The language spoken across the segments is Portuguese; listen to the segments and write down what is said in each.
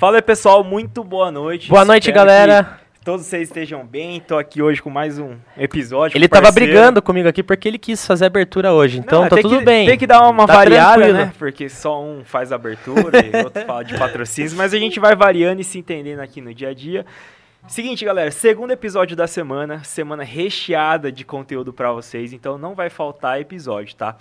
Fala aí, pessoal, muito boa noite. Boa noite, Espero galera. Todos vocês estejam bem. Tô aqui hoje com mais um episódio. Ele tava parceiro. brigando comigo aqui porque ele quis fazer abertura hoje, então Não, tá tudo que- bem. Tem que dar uma Tá variada, tranquilo. né? Porque só um faz abertura e outro fala de patrocínios, mas a gente vai variando e se entendendo aqui no dia a dia. Seguinte, galera, segundo episódio da semana, semana recheada de conteúdo pra vocês, então não vai faltar episódio, tá?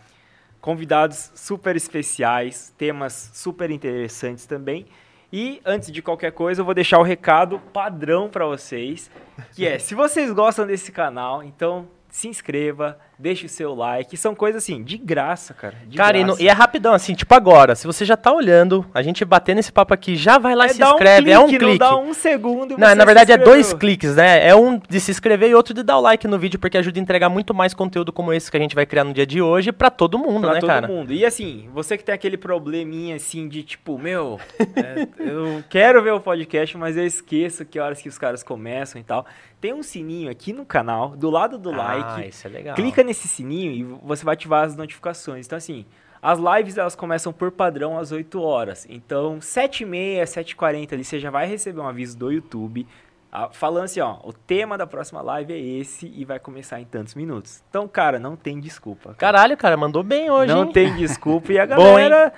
Convidados super especiais, temas super interessantes também. E antes de qualquer coisa, eu vou deixar o recado padrão pra vocês, que é, se vocês gostam desse canal, então se inscreva, deixe o seu like, são coisas assim, de graça, cara. de Cara, e, no- graça. e é rapidão, assim, tipo agora, se você já tá olhando, a gente bater nesse papo aqui, já vai lá e se inscreve, é um clique, clique. Não dá um segundo Não, na verdade é dois cliques, né? É um de se inscrever e outro de dar o like no vídeo, porque ajuda a entregar muito mais conteúdo como esse que a gente vai criar no dia de hoje pra todo mundo, Pra né, todo cara? mundo. E assim, você que tem aquele probleminha assim de tipo, meu, é, eu quero ver o podcast, mas eu esqueço que horas que os caras começam e tal. Tem um sininho aqui no canal, do lado do Ah, like. isso é legal. Clica nesse sininho e você vai ativar as notificações. Então, assim, as lives elas começam por padrão às 8 horas. Então, 7h30, 7h40 ali, você já vai receber um aviso do YouTube. ah, Falando assim, ó, o tema da próxima live é esse e vai começar em tantos minutos. Então, cara, não tem desculpa. Caralho, cara, mandou bem hoje, Não hein? tem desculpa. E a Bom, galera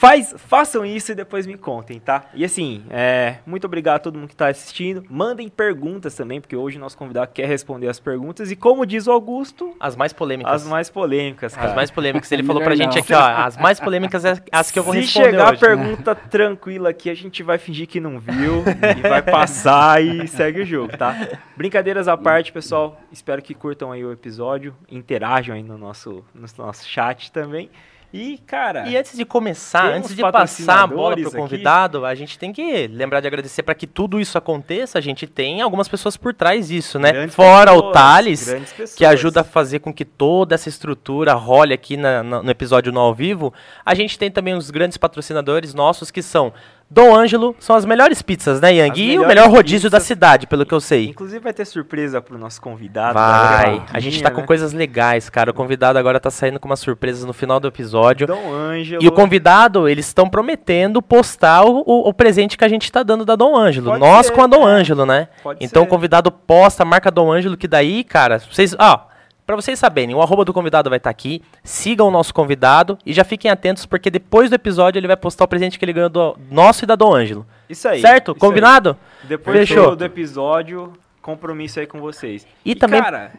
faz, façam isso e depois me contem, tá? E assim, é, muito obrigado a todo mundo que tá assistindo. Mandem perguntas também, porque hoje o nosso convidado quer responder as perguntas. E como diz o Augusto, As mais polêmicas. as mais polêmicas, cara. As mais polêmicas. Ele falou pra gente aqui, ó, as mais polêmicas é as que eu vou Se responder chegar hoje. né? pergunta tranquila aqui, a gente vai fingir que não viu e vai passar e segue o jogo, tá? Brincadeiras à parte, pessoal. Espero que curtam aí o episódio, interajam aí no nosso, no nosso chat também. E, cara, E antes de começar, antes de passar a bola pro aqui. convidado, a gente tem que lembrar de agradecer para que tudo isso aconteça. A gente tem algumas pessoas por trás disso, né? grandes Fora o pessoas, Thales, grandes pessoas. que ajuda a fazer com que toda essa estrutura role aqui na- na- no episódio no ao vivo. A gente tem também os grandes patrocinadores nossos que são Dom Ângelo, são as melhores pizzas, né, Yang? As E o melhor rodízio da pizzas. cidade, pelo que eu sei. Inclusive vai ter surpresa pro nosso convidado. Vai. A gente tá com né? coisas legais, cara. O convidado agora tá saindo com umas surpresas no final do episódio. Dom Ângelo. E o convidado, eles estão prometendo postar o, o- presente que a gente tá dando da Dom Ângelo. Pode Nós ser, com a Dom é. Ângelo, né? Pode então ser. o convidado posta, marca Dom Ângelo, que daí, cara, vocês. Ó, pra vocês saberem, o arroba do convidado vai estar aqui. Sigam o nosso convidado e já fiquem atentos, porque depois do episódio ele vai postar o presente que ele ganhou do nosso e da Dom Ângelo. Isso aí. certo? isso aí. Combinado? Depois Fechou. do, do episódio, compromisso aí com vocês. E também- Cara,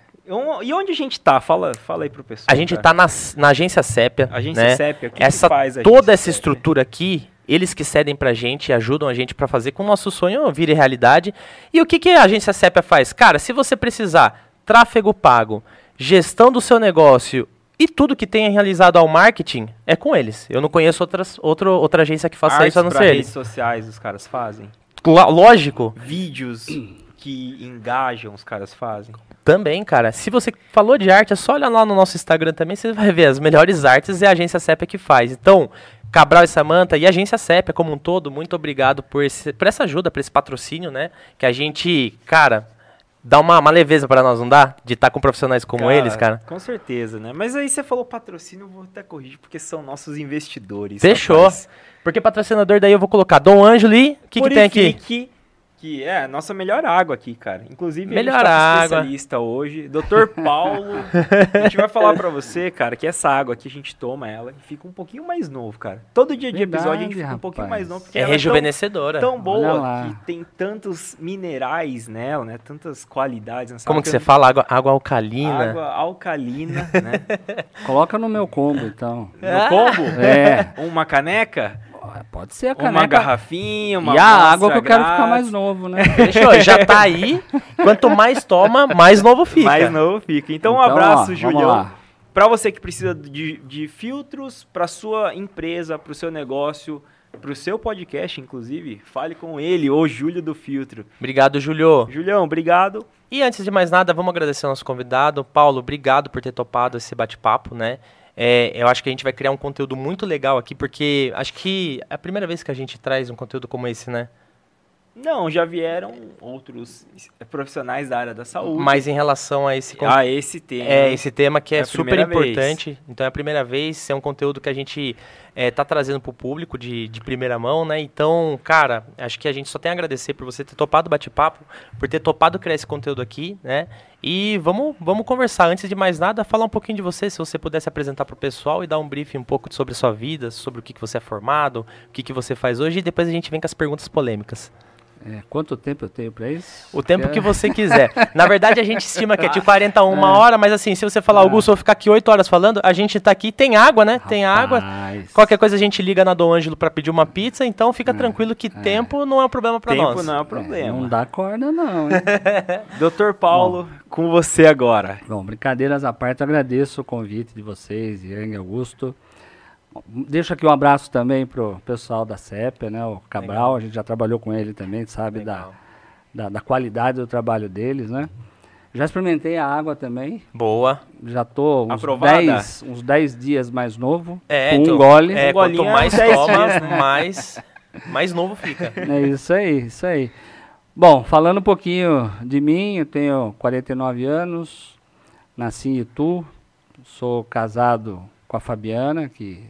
e onde a gente tá? Fala, fala aí pro pessoal. A gente cara. tá na, na agência Sépia. Agência né? Sépia, o que que essa, faz a toda essa Sépia? estrutura aqui, eles que cedem pra gente e ajudam a gente pra fazer com o nosso sonho vire realidade. E o que, que a agência Sépia faz? Cara, se você precisar tráfego pago, gestão do seu negócio e tudo que tenha realizado ao marketing, é com eles. Eu não conheço outras, outro, outra agência que faça isso a não ser redes eles. sociais os caras fazem. Lógico, Vídeos que engajam os caras fazem. Também, cara. Se você falou de arte, é só olhar lá no nosso Instagram também, você vai ver as melhores artes é a agência Sépia que faz. Então, Cabral e Samanta e a agência Sépia como um todo, muito obrigado por, esse- por essa ajuda, por esse patrocínio, né? Que a gente, cara, dá uma, uma leveza para nós, não dá? De estar com profissionais como eles, cara. Com certeza, né? Mas aí você falou patrocínio, eu vou até corrigir, porque são nossos investidores. Fechou. rapaz. Porque patrocinador daí eu vou colocar Dom Ângelo e o que, que tem aqui? Que é a nossa melhor água aqui, cara. Inclusive, Melhor a gente tá água. especialista hoje, Dr. Paulo. a gente vai falar pra você, cara, que essa água aqui a gente toma ela e fica um pouquinho mais novo, cara. Todo dia de Verdade, episódio a gente fica um pouquinho rapaz. mais novo. Porque É tão- rejuvenescedora. tão Olha boa que tem tantos minerais nela, né? Tantas qualidades nessa Como água que você fala? Água, água alcalina. Água alcalina, né? Coloca no meu combo, então. No combo, É. uma caneca, Pode ser a uma caneca. garrafinha, uma e a água que eu quero ficar grátis. mais novo, né? Fechou, já tá aí. Quanto mais toma, mais novo fica. Mais novo fica. Então, um Então, ó, abraço, vamos Julião. Para você que precisa de, de filtros para sua empresa, para o seu negócio, para o seu podcast, inclusive, fale com ele, o Júlio do Filtro. Obrigado, Julio. Julião, obrigado. E antes de mais nada, vamos agradecer ao nosso convidado. Paulo, obrigado por ter topado esse bate-papo, né? É, eu acho que a gente vai criar um conteúdo muito legal aqui, porque acho que é a primeira vez que a gente traz um conteúdo como esse, né? Não, já vieram outros profissionais da área da saúde. Mas em relação a esse Ah, esse tema. É, esse tema que é, É a super primeira vez. importante. Então é a primeira vez, é um conteúdo que a gente está trazendo para o público de, de primeira mão, né? Então, cara, acho que a gente só tem a agradecer por você ter topado o bate-papo, por ter topado criar esse conteúdo aqui, né? E vamos, vamos conversar. Antes de mais nada, falar um pouquinho de você, se você pudesse apresentar para o pessoal e dar um briefing um pouco sobre sua vida, sobre o que, que você é formado, o que, que você faz hoje, e depois a gente vem com as perguntas polêmicas. É, quanto tempo eu tenho pra isso? O tempo que você quiser. Na verdade, a gente estima que é de 40 a 1 hora, mas assim, se você falar, Augusto, eu vou ficar aqui 8 horas falando, a gente tá aqui, tem água, né? Tem água. Rapaz. Qualquer coisa a gente liga na Dom Ângelo pra pedir uma pizza, então fica tranquilo que tempo não é um problema pra Tempo nós. não é um É, problema. não dá corda, não. hein? Doutor Paulo, com você agora. Bom, brincadeiras à parte, eu agradeço o convite de vocês, Yang Augusto. Deixo aqui um abraço também pro pessoal da CEP, né? O Cabral, Legal. a gente já trabalhou com ele também, sabe da, Legal. da, da qualidade do trabalho deles, né? Já experimentei a água também, Boa. já tô uns Aprovada? 10 uns 10 dias mais novo, É, com então, um gole. É, Um quanto é mais uns 10 toma, né? mais, mais novo fica. É isso aí, isso aí. Bom, falando um pouquinho de mim, eu tenho 49 anos, nasci em Itu, sou casado com a Fabiana, que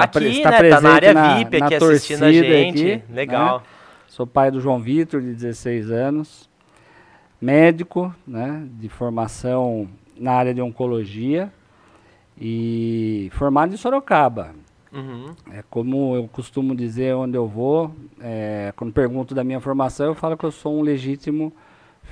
Tá pre- aqui, está né? Tá na presente área na- VIP na aqui assistindo a gente. aqui, Legal. né? sou pai do João Vitor, de 16 anos, médico, né, de formação na área de oncologia e formado em Sorocaba. Uhum. É como eu costumo dizer onde eu vou, é, quando pergunto da minha formação, eu falo que eu sou um legítimo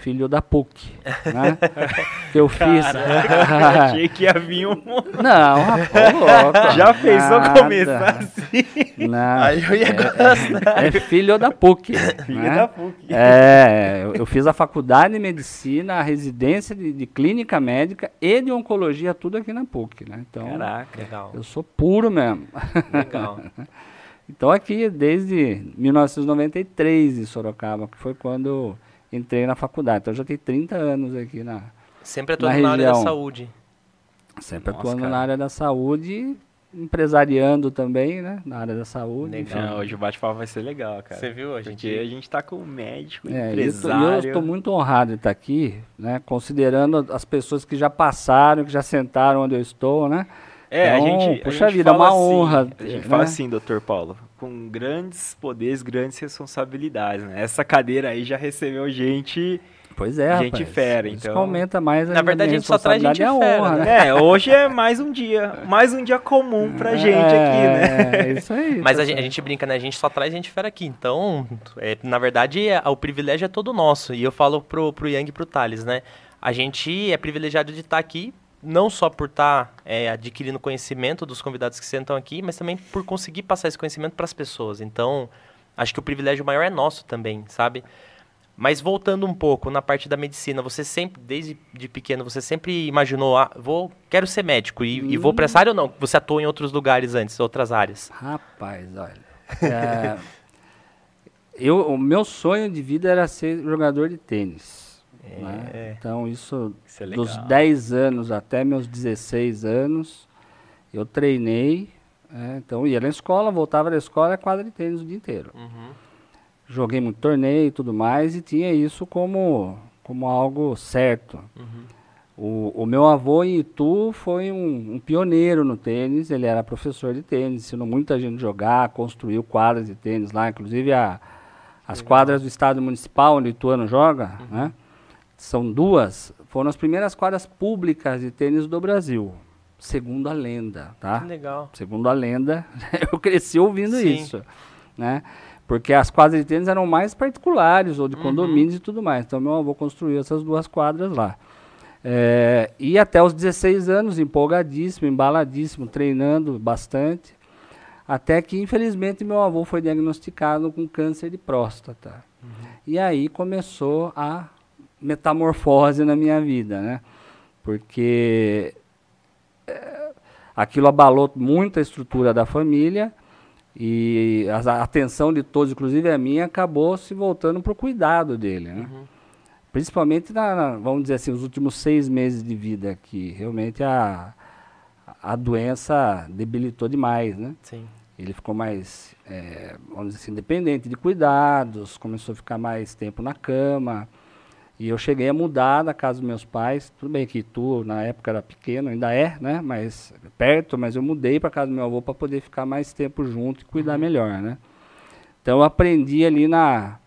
filho da PUC, né? que eu fiz. Caraca, achei que ia vir um... Não, rapaz. Já pensou Nada. começar assim? Não, Aí eu ia gostar. é filho da PUC. Filho né? da PUC. É, eu, eu fiz a faculdade de medicina, a residência de, de clínica médica e de oncologia, tudo aqui na PUC, né? Então, Caraca. Legal. eu sou puro mesmo. Legal. Então aqui desde 1993 em Sorocaba, que foi quando entrei na faculdade. Então eu já tenho 30 anos aqui na Sempre atuando Na na, área da saúde. sempre Nossa, atuando cara. na área da saúde, empresariando também, né, na área da saúde. Legal. Não, hoje o bate-papo vai ser legal, cara. Você viu? A Porque gente... a gente tá com um médico, É, empresário. eu estou muito honrado de estar aqui, né, considerando as pessoas que já passaram, que já sentaram onde eu estou, né? É, Então, a gente. a puxa gente vida, é fala uma assim, honra, A gente né? fala assim, doutor Paulo, com grandes poderes, grandes responsabilidades, né? Essa cadeira aí já recebeu gente. Pois é, Gente rapaz. fera, Isso então. que aumenta mais Na verdade, a gente só traz gente a fera, honra, né? É, hoje é mais um dia. Mais um dia comum pra gente aqui, né? É, isso aí. Mas tá a gente, a gente brinca, né? A gente só traz gente fera aqui. Então, é, na verdade, é- o privilégio é todo nosso. E eu falo pro, pro Yang e pro Thales, né? A gente é privilegiado de estar aqui, não só por estar adquirindo conhecimento dos convidados que sentam aqui, mas também por conseguir passar esse conhecimento para as pessoas. Então, acho que o privilégio maior é nosso também, sabe? Mas voltando um pouco na parte da medicina, você sempre, desde de pequeno, você sempre imaginou, ah, vou, quero ser médico e, e vou para essa área ou não? Você atuou em outros lugares antes, outras áreas? Rapaz, olha. é, eu, o meu sonho de vida era ser jogador de tênis. Né? É. Então, isso, Isso é dos legal. 10 anos até meus 16 anos, eu treinei. é, então, ia na escola, voltava da escola, quadra de tênis o dia inteiro. Uhum. Joguei muito torneio e tudo mais, e tinha isso como, como algo certo. O, o meu avô em Itu foi um, um pioneiro no tênis, ele era professor de tênis, ensinou muita gente a jogar, construiu quadras de tênis lá, inclusive a, as quadras do estado municipal onde o Ituano joga, né? São duas, foram as primeiras quadras públicas de tênis do Brasil, segundo a lenda, tá? Que legal. Segundo a lenda, eu cresci ouvindo Sim. isso, né? Porque as quadras de tênis eram mais particulares ou de Uhum. condomínios e tudo mais. Então meu avô construiu essas duas quadras lá. É, e até os 16 anos, empolgadíssimo, embaladíssimo, treinando bastante. Até que, infelizmente, meu avô foi diagnosticado com câncer de próstata. E aí começou a metamorfose na minha vida, né? Porque é, aquilo abalou muito a estrutura da família e a atenção de todos, inclusive a minha, acabou se voltando para o cuidado dele, né? Principalmente, na, na- vamos dizer assim, os últimos seis meses de vida, que realmente a, a doença debilitou demais, né? Sim. Ele ficou mais, é, vamos dizer assim, dependente de cuidados, começou a ficar mais tempo na cama. E eu cheguei a mudar da casa dos meus pais. Tudo bem que tu, na época, era pequeno, ainda é, né? Mas perto, mas eu mudei para casa do meu avô para poder ficar mais tempo junto e cuidar uhum. melhor, né? Então eu aprendi ali na,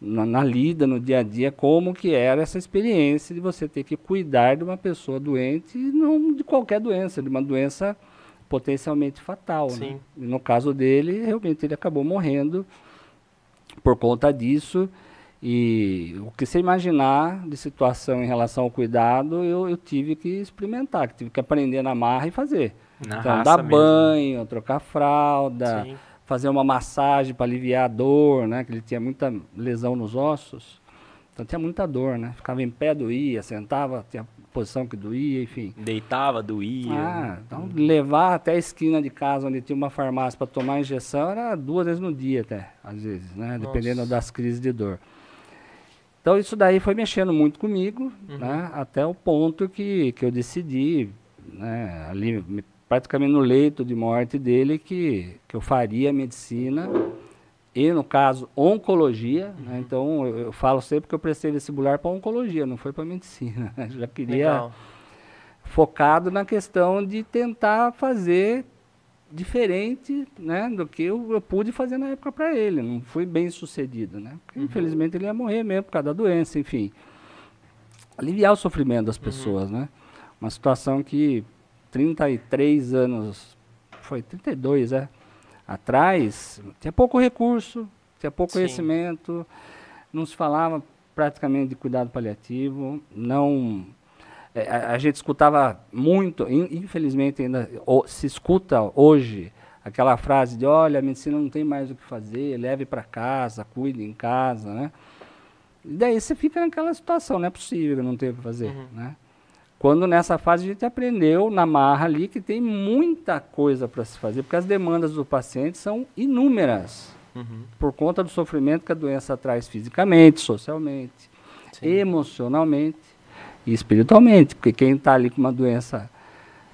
na, na, lida, no dia a dia, como que era essa experiência de você ter que cuidar de uma pessoa doente, e não de qualquer doença, de uma doença potencialmente fatal. Né? Sim. Né? E no caso dele, realmente ele acabou morrendo por conta disso. E o que você imaginar de situação em relação ao cuidado, eu, eu tive que experimentar, que tive que aprender na marra e fazer. Na então, dar mesmo. banho, trocar fralda, Sim. fazer uma massagem para aliviar a dor, né? Que ele tinha muita lesão nos ossos. Então tinha muita dor, né? Ficava em pé, doía, sentava, tinha posição que doía, enfim. Deitava, doía. Ah, então levar até a esquina de casa onde tinha uma farmácia para tomar injeção era duas vezes no dia até, às vezes, né? Nossa. Dependendo das crises de dor. Então isso daí foi mexendo muito comigo, uhum. né, até o ponto que, que eu decidi, né, ali praticamente no leito de morte dele, que, que eu faria medicina e, no caso, oncologia. Né, uhum. Né, então eu, eu, falo sempre que eu prestei vestibular para oncologia, não foi para medicina. Já queria Legal. focado na questão de tentar fazer diferente né, do que eu, eu, pude fazer na época para ele. Não fui bem sucedido. Né? Porque, uhum. Infelizmente ele ia morrer mesmo por causa da doença, enfim. Aliviar o sofrimento das uhum. pessoas. Uhum. Né? Uma situação que 33 anos, foi 32, é, atrás, tinha pouco recurso, tinha pouco Sim. conhecimento, não se falava praticamente de cuidado paliativo, não é, a, a, gente escutava muito, infelizmente ainda se escuta hoje aquela frase de olha, a medicina não tem mais o que fazer, leve para casa, cuide em casa, né? E daí você fica naquela situação, não é possível, não tem o que fazer, uhum. né? Quando nessa fase a gente aprendeu na marra ali que tem muita coisa para se fazer, porque as demandas do paciente são inúmeras, uhum. por conta do sofrimento que a doença traz fisicamente, socialmente, Sim. emocionalmente e espiritualmente, porque quem está ali com uma doença,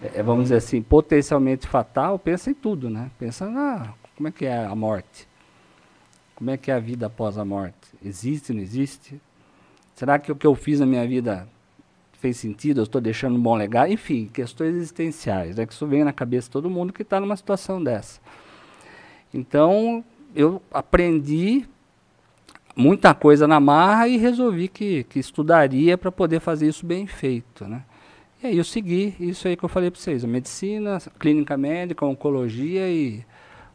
é, é, vamos dizer assim, potencialmente fatal, pensa em tudo, né? Pensa na como é que é a morte, como é que é a vida após a morte, existe, não existe? Será que o que eu fiz na minha vida fez sentido? Eu estou deixando um bom legado? Enfim, questões existenciais, é que isso vem na cabeça de todo mundo que está numa situação dessa. Então, eu aprendi muita coisa na marra e resolvi que, que estudaria para poder fazer isso bem feito, né? E aí eu segui isso aí que eu falei para vocês, a medicina, clínica médica, oncologia e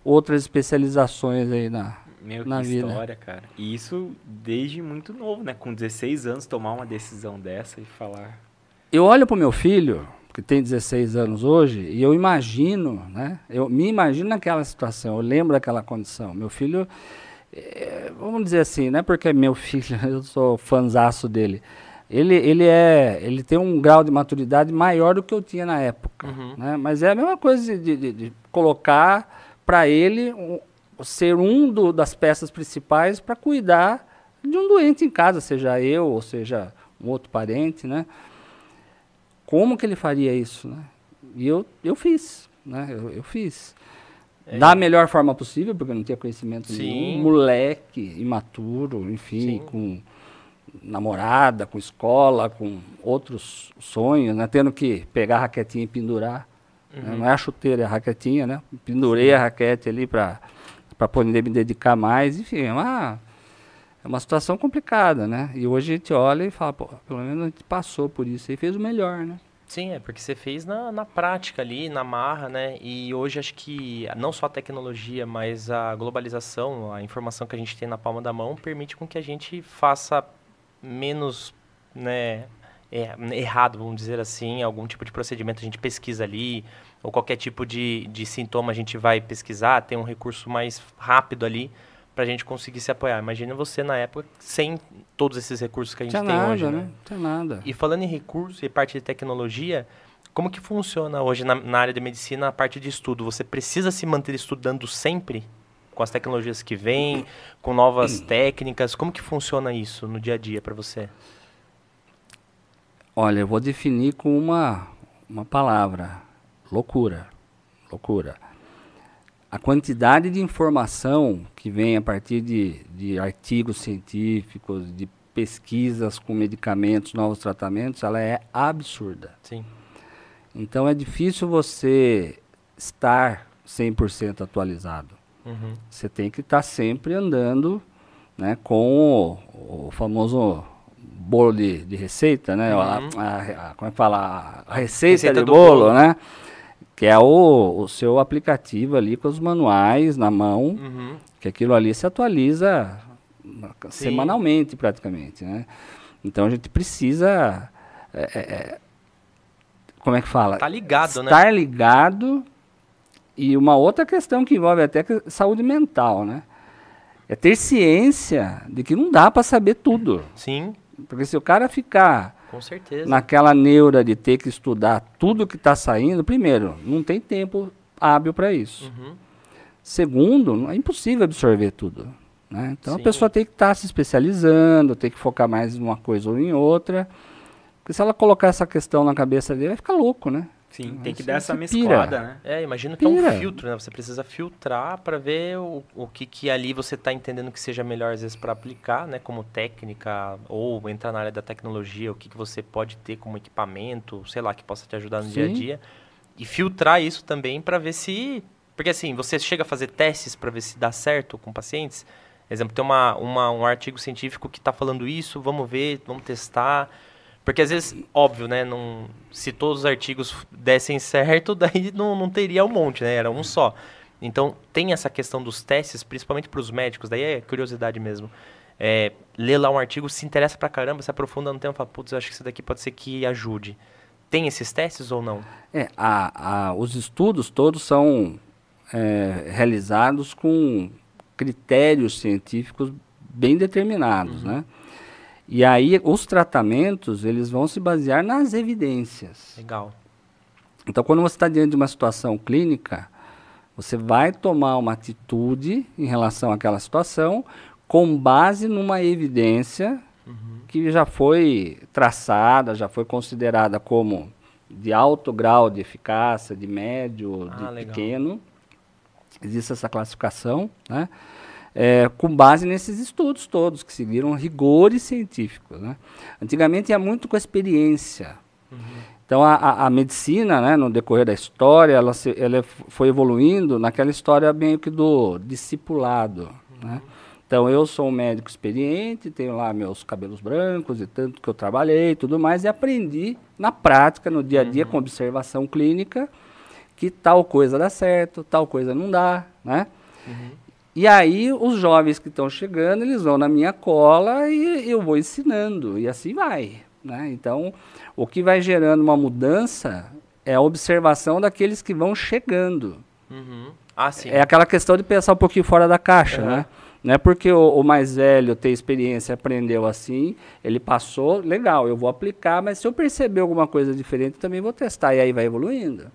outras especializações aí na, Meu, na que vida. história, cara. E isso desde muito novo, né? Com 16 anos tomar uma decisão dessa e falar. Eu olho para o meu filho, que tem 16 anos hoje, e eu imagino, né? Eu me imagino naquela situação, eu lembro daquela condição. Meu filho é, vamos dizer assim, não é porque é meu filho, eu sou fanzaço dele. Ele, ele, é, ele tem um grau de maturidade maior do que eu tinha na época. Uhum. Né? Mas é a mesma coisa de, de, de colocar para ele um, ser um do, das peças principais para cuidar de um doente em casa, seja eu ou seja um outro parente, né? Como que ele faria isso, né? E eu, eu fiz, né? Eu, eu fiz. É. Da melhor forma possível, porque eu não tinha conhecimento Sim. nenhum. Moleque, imaturo, enfim, Sim. com namorada, com escola, com outros sonhos, né? Tendo que pegar a raquetinha e pendurar. Né? Uhum. Né? Não é a chuteira, é a raquetinha, né? Pendurei Sim. a raquete ali para poder me dedicar mais. Enfim, é uma, é uma situação complicada, né? E hoje a gente olha e fala, pelo menos a gente passou por isso e fez o melhor, né? Sim, é porque você fez na, na prática ali, na marra, né? E hoje acho que não só a tecnologia, mas a globalização, a informação que a gente tem na palma da mão permite com que a gente faça menos, né, é, errado, vamos dizer assim, algum tipo de procedimento a gente pesquisa ali, ou qualquer tipo de, de sintoma a gente vai pesquisar, tem um recurso mais rápido ali para a gente conseguir se apoiar. Imagina você na época sem todos esses recursos que a gente Tinha tem nada, hoje, né? né? Tinha nada. E falando em recursos e parte de tecnologia, como que funciona hoje na, na, área de medicina a parte de estudo? Você precisa se manter estudando sempre com as tecnologias que vêm, com novas técnicas? Como que funciona isso no dia a dia para você? Olha, eu vou definir com uma, uma palavra: loucura. Loucura. A quantidade de informação que vem a partir de, de artigos científicos, de pesquisas com medicamentos, novos tratamentos, ela é absurda. Sim. Então é difícil você estar 100% atualizado. Uhum. Você tem que estar sempre andando né, com o, o famoso bolo de, de receita, né? A- Uhum. a- a- como é que fala? A receita, Receita de do bolo, bolo. né? Que é o, o seu aplicativo ali com os manuais na mão, Uhum. que aquilo ali se atualiza Sim. semanalmente praticamente, né? Então a gente precisa, é, é, é, como é que fala? Tá ligado, né? Estar ligado e uma outra questão que envolve até que saúde mental, né? É ter ciência de que não dá para saber tudo. Sim, Porque se o cara ficar com certeza. naquela neura de ter que estudar tudo que está saindo, primeiro, não tem tempo hábil para isso. Uhum. Segundo, é impossível absorver tudo. Né? Então Sim. a pessoa tem que estar se especializando, tem que focar mais em uma coisa ou em outra. Porque se ela colocar essa questão na cabeça dele, vai ficar louco, né? Sim, tem que dar essa mesclada, pira. né? É, imagino que é um Pira. filtro, né? Você precisa filtrar para ver o, o que, que ali você está entendendo que seja melhor, às vezes, para aplicar, né? Como técnica, ou entrar na área da tecnologia, o que, que você pode ter como equipamento, sei lá, que possa te ajudar no dia a Sim. dia. E filtrar isso também para ver se. Porque assim, você chega a fazer testes para ver se dá certo com pacientes. Exemplo, tem uma, uma, um artigo científico que está falando isso, vamos ver, vamos testar. Porque às vezes, óbvio, né? Não, se todos os artigos dessem certo, daí não, não teria um monte, né? Era um só. Então, tem essa questão dos testes, principalmente para os médicos, daí é curiosidade mesmo. É, lê lá um artigo, se interessa pra caramba, se aprofunda no tema, fala, putz, eu acho que isso daqui pode ser que ajude. Tem esses testes ou não? É, a, a- os estudos todos são é, realizados com critérios científicos bem determinados, né? E aí os tratamentos eles vão se basear nas evidências. Legal. Então, quando você está diante de uma situação clínica, você vai tomar uma atitude em relação àquela situação com base numa evidência que já foi traçada, já foi considerada como de alto grau de eficácia, de médio, Ah, de legal. pequeno. Existe essa classificação, né? É, com base nesses estudos todos, que seguiram rigores científicos. Né? Antigamente ia muito com a experiência. Então a, a, a medicina, né, no decorrer da história, ela, se, ela foi evoluindo naquela história meio que do discipulado. Né? Então eu sou um médico experiente, tenho lá meus cabelos brancos e tanto que eu trabalhei e tudo mais, e aprendi na prática, no dia a dia, com observação clínica, que tal coisa dá certo, tal coisa não dá, né? E aí os jovens que estão chegando, eles vão na minha cola e eu vou ensinando, e assim vai. Né? Então, o que vai gerando uma mudança é a observação daqueles que vão chegando. Uhum. Ah. É aquela questão de pensar um pouquinho fora da caixa, Aham. né? Não é porque o, o mais velho tem experiência, aprendeu assim, ele passou, legal, eu vou aplicar, mas se eu perceber alguma coisa diferente, também vou testar, e aí vai evoluindo.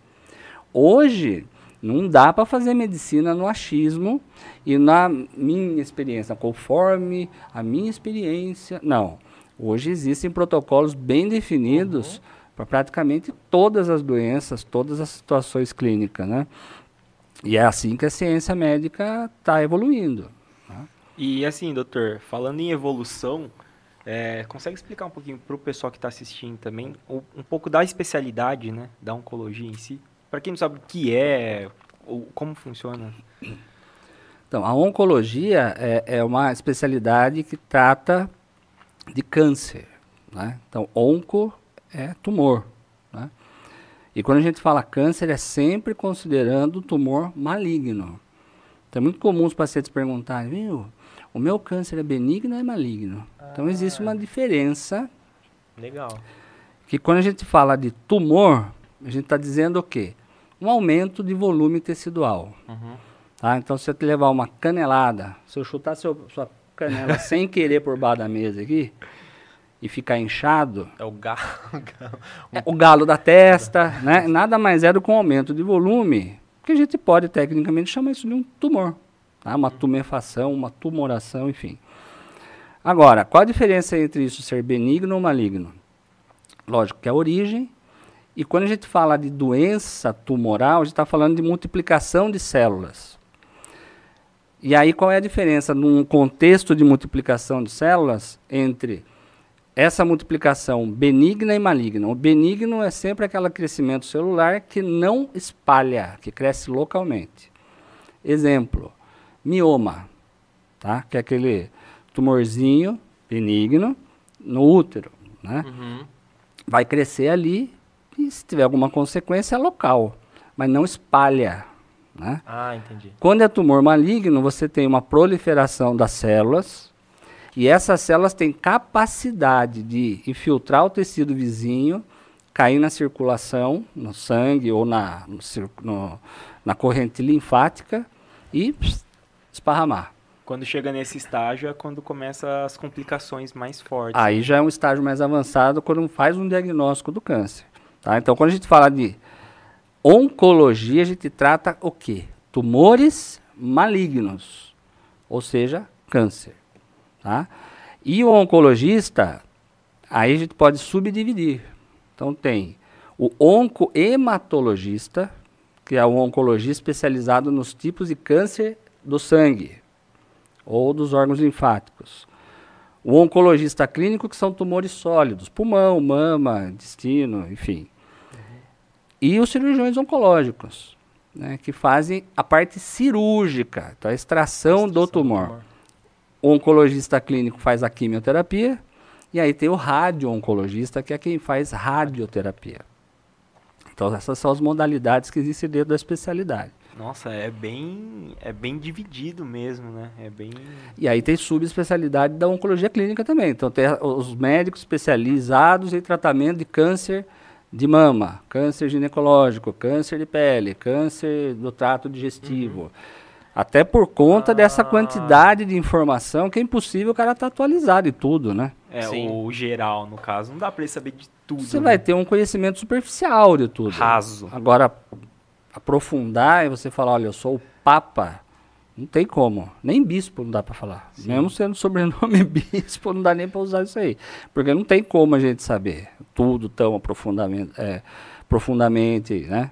Hoje, não dá para fazer medicina no achismo e na minha experiência, conforme a minha experiência. Não. Hoje existem protocolos bem definidos para praticamente todas as doenças, todas as situações clínicas, né? E é assim que a ciência médica está evoluindo. E assim, doutor, falando em evolução, é, consegue explicar um pouquinho para o pessoal que está assistindo também, um pouco da especialidade, né, da oncologia em si? Para quem não sabe o que é, ou como funciona. Então, a oncologia é, é uma especialidade que trata de câncer. Né? Então, onco é tumor. Né? E quando a gente fala câncer, é sempre considerando tumor maligno. Então, é muito comum os pacientes perguntarem, viu, o meu câncer é benigno ou é maligno? Então, existe uma diferença Legal. que quando a gente fala de tumor, a gente está dizendo o quê? Um aumento de volume tecidual. Uhum. Tá? Então, se eu te levar uma canelada, se eu chutar seu, sua canela sem querer por baixo da mesa aqui e ficar inchado, É o galo. é o galo da testa, né? nada mais é do que um aumento de volume, que a gente pode tecnicamente chamar isso de um tumor. Tá? Uma tumefação, uma tumoração, enfim. Agora, qual a diferença entre isso ser benigno ou maligno? Lógico que é a origem. E quando a gente fala de doença tumoral, a gente está falando de multiplicação de células. E aí qual é a diferença num contexto de multiplicação de células entre essa multiplicação benigna e maligna? O benigno é sempre aquele crescimento celular que não espalha, que cresce localmente. Exemplo, mioma, tá? que é aquele tumorzinho benigno no útero. Né? Uhum. Vai crescer ali e se tiver alguma consequência é local, mas não espalha. Né? Ah, entendi. Quando é tumor maligno, você tem uma proliferação das células e essas células têm capacidade de infiltrar o tecido vizinho, cair na circulação, no sangue ou na, no, no, na corrente linfática e pss, esparramar. Quando chega nesse estágio é quando começa as complicações mais fortes. Aí já é um estágio mais avançado quando faz um diagnóstico do câncer. Tá? Então, quando a gente fala de oncologia, a gente trata o quê? Tumores malignos, ou seja, câncer. Tá? E o oncologista, aí a gente pode subdividir. Então, tem o oncohematologista, que é o oncologia especializado nos tipos de câncer do sangue ou dos órgãos linfáticos. O oncologista clínico, que são tumores sólidos, pulmão, mama, intestino, enfim. E os cirurgiões oncológicos, né, que fazem a parte cirúrgica, então a extração, extração do tumor. tumor. O oncologista clínico faz a quimioterapia, e aí tem o radio-oncologista, que é quem faz radioterapia. Então essas são as modalidades que existem dentro da especialidade. Nossa, é bem, é bem dividido mesmo, né? É bem... E aí tem subespecialidade da oncologia clínica também. Então tem os médicos especializados em tratamento de câncer de mama, câncer ginecológico, câncer de pele, câncer do trato digestivo. Uhum. Até por conta ah. dessa quantidade de informação que é impossível o cara estar tá atualizado e tudo, né? É, Sim. o geral, no caso. Não dá para ele saber de tudo. Você né? vai ter um conhecimento superficial de tudo. Raso. Agora, aprofundar e você falar, olha, eu sou o Papa, não tem como. Nem bispo não dá para falar. Sim. Mesmo sendo sobrenome bispo, não dá nem para usar isso aí. Porque não tem como a gente saber tudo tão aprofundamente, é, profundamente, né?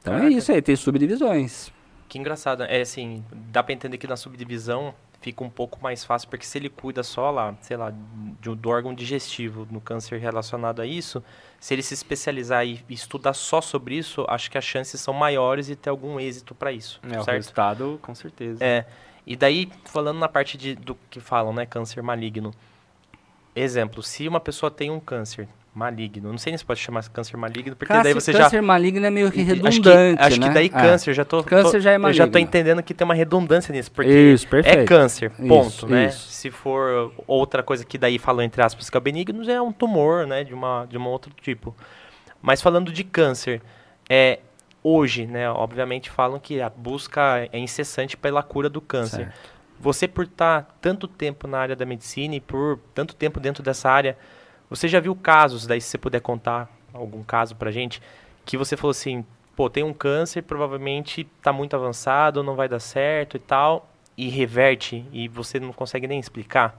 Então é isso aí, tem subdivisões. Que engraçado. É assim, dá para entender que na subdivisão fica um pouco mais fácil, porque se ele cuida só lá, sei lá, do, do órgão digestivo, no câncer relacionado a isso, se ele se especializar e estudar só sobre isso, acho que as chances são maiores de ter algum êxito para isso. É, certo? o resultado, com certeza. É. E daí, falando na parte de, do que falam, né, câncer maligno. Exemplo, se uma pessoa tem um câncer, maligno. Não sei nem se pode chamar câncer maligno, porque daí você câncer já. Câncer maligno é meio que redundante. Acho que, acho né? que daí é. câncer, já tô. Câncer tô, já é maligno. Eu já tô entendendo que tem uma redundância nisso, porque isso, é câncer, ponto, isso, né? Isso. Se for outra coisa que daí falou entre aspas que é benigno, é um tumor, né? De uma de um outro tipo. Mas falando de câncer, é hoje, né? Obviamente falam que a busca é incessante pela cura do câncer. Certo. Você por estar tanto tempo na área da medicina e por tanto tempo dentro dessa área, você já viu casos, daí se você puder contar algum caso pra gente, que você falou assim, pô, tem um câncer, provavelmente está muito avançado, não vai dar certo e tal, e reverte, e você não consegue nem explicar?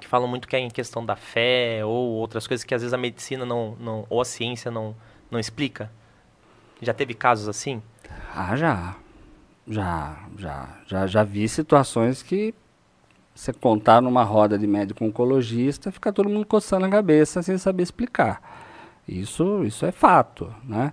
Que falam muito que é em questão da fé ou outras coisas que às vezes a medicina não, não ou a ciência não, não explica? Já teve casos assim? Ah, já. Já, já, já, já vi situações que você contar numa roda de médico oncologista, fica todo mundo coçando a cabeça sem saber explicar. Isso, isso é fato, né?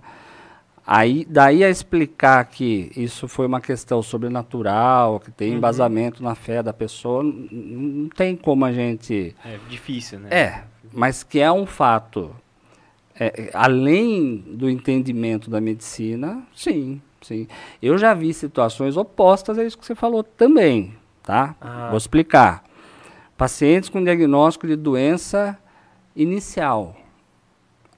Aí, daí a explicar que isso foi uma questão sobrenatural, que tem Uhum. embasamento na fé da pessoa, não tem como a gente... É difícil, né? É, mas que é um fato. É, é, além do entendimento da medicina, sim, sim. Eu já vi situações opostas a isso que você falou também, tá? Ah. Vou explicar. Pacientes com diagnóstico de doença inicial,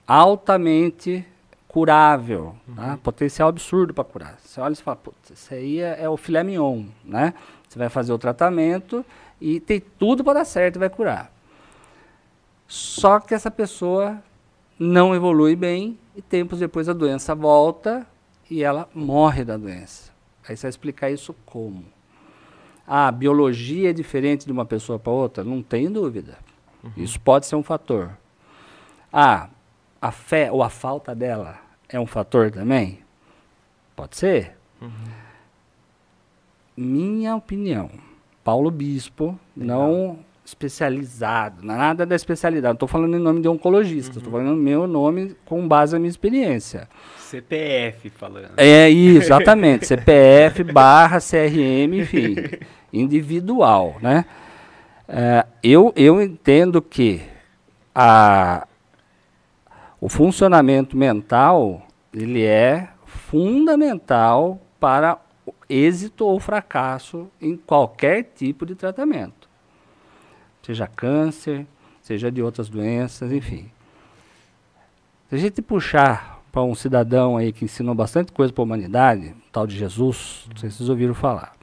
altamente curável, tá? potencial absurdo para curar. Você olha e fala, putz, isso aí é, é o filé mignon, né? Você vai fazer o tratamento e tem tudo para dar certo e vai curar. Só que essa pessoa não evolui bem e tempos depois a doença volta e ela morre da doença. Aí você vai explicar isso como? Ah, a biologia é diferente de uma pessoa para outra? Não tem dúvida. Isso pode ser um fator. Ah, a fé ou a falta dela é um fator também? Pode ser. minha opinião, Paulo Bispo, Legal. não especializado, nada da especialidade. Não estou falando em nome de oncologista, estou falando no meu nome com base na minha experiência. CPF falando. É isso, exatamente. CPF barra CRM, enfim, individual, né? É, eu, eu entendo que a, o funcionamento mental ele é fundamental para êxito ou fracasso em qualquer tipo de tratamento, seja câncer, seja de outras doenças, enfim. Se a gente puxar para um cidadão aí que ensinou bastante coisa para a humanidade, o tal de Jesus, não sei se vocês ouviram falar.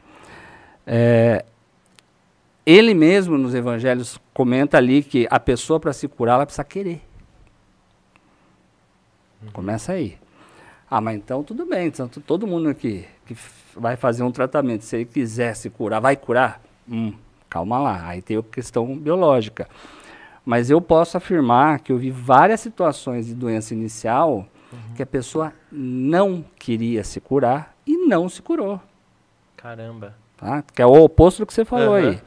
É, ele mesmo nos evangelhos comenta ali que a pessoa para se curar ela precisa querer. Começa aí. Ah, mas então tudo bem, então todo mundo aqui que vai fazer um tratamento, se ele quiser se curar, vai curar? Hum, calma lá, aí tem a questão biológica. Mas eu posso afirmar que eu vi várias situações de doença inicial que a pessoa não queria se curar e não se curou. Caramba. Tá? Que é o oposto do que você falou Aham. aí.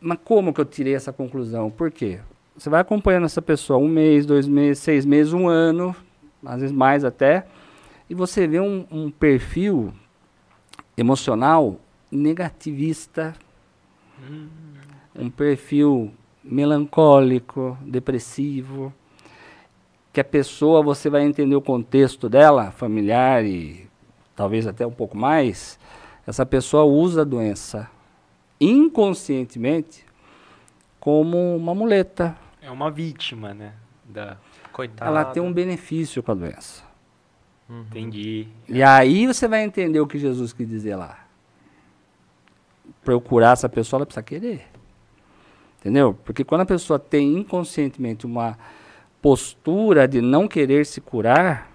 Mas como que eu tirei essa conclusão? Por quê? Você vai acompanhando essa pessoa um mês, dois meses, seis meses, um ano, às vezes mais até, e você vê um, um perfil emocional negativista, um perfil melancólico, depressivo, que a pessoa, você vai entender o contexto dela, familiar e talvez até um pouco mais, essa pessoa usa a doença inconscientemente como uma muleta. É uma vítima, né? Da... Coitado. Ela tem um benefício com a doença. Entendi. E aí você vai entender o que Jesus quis dizer lá. Procurar essa pessoa, ela precisa querer. Entendeu? Porque quando a pessoa tem inconscientemente uma postura de não querer se curar,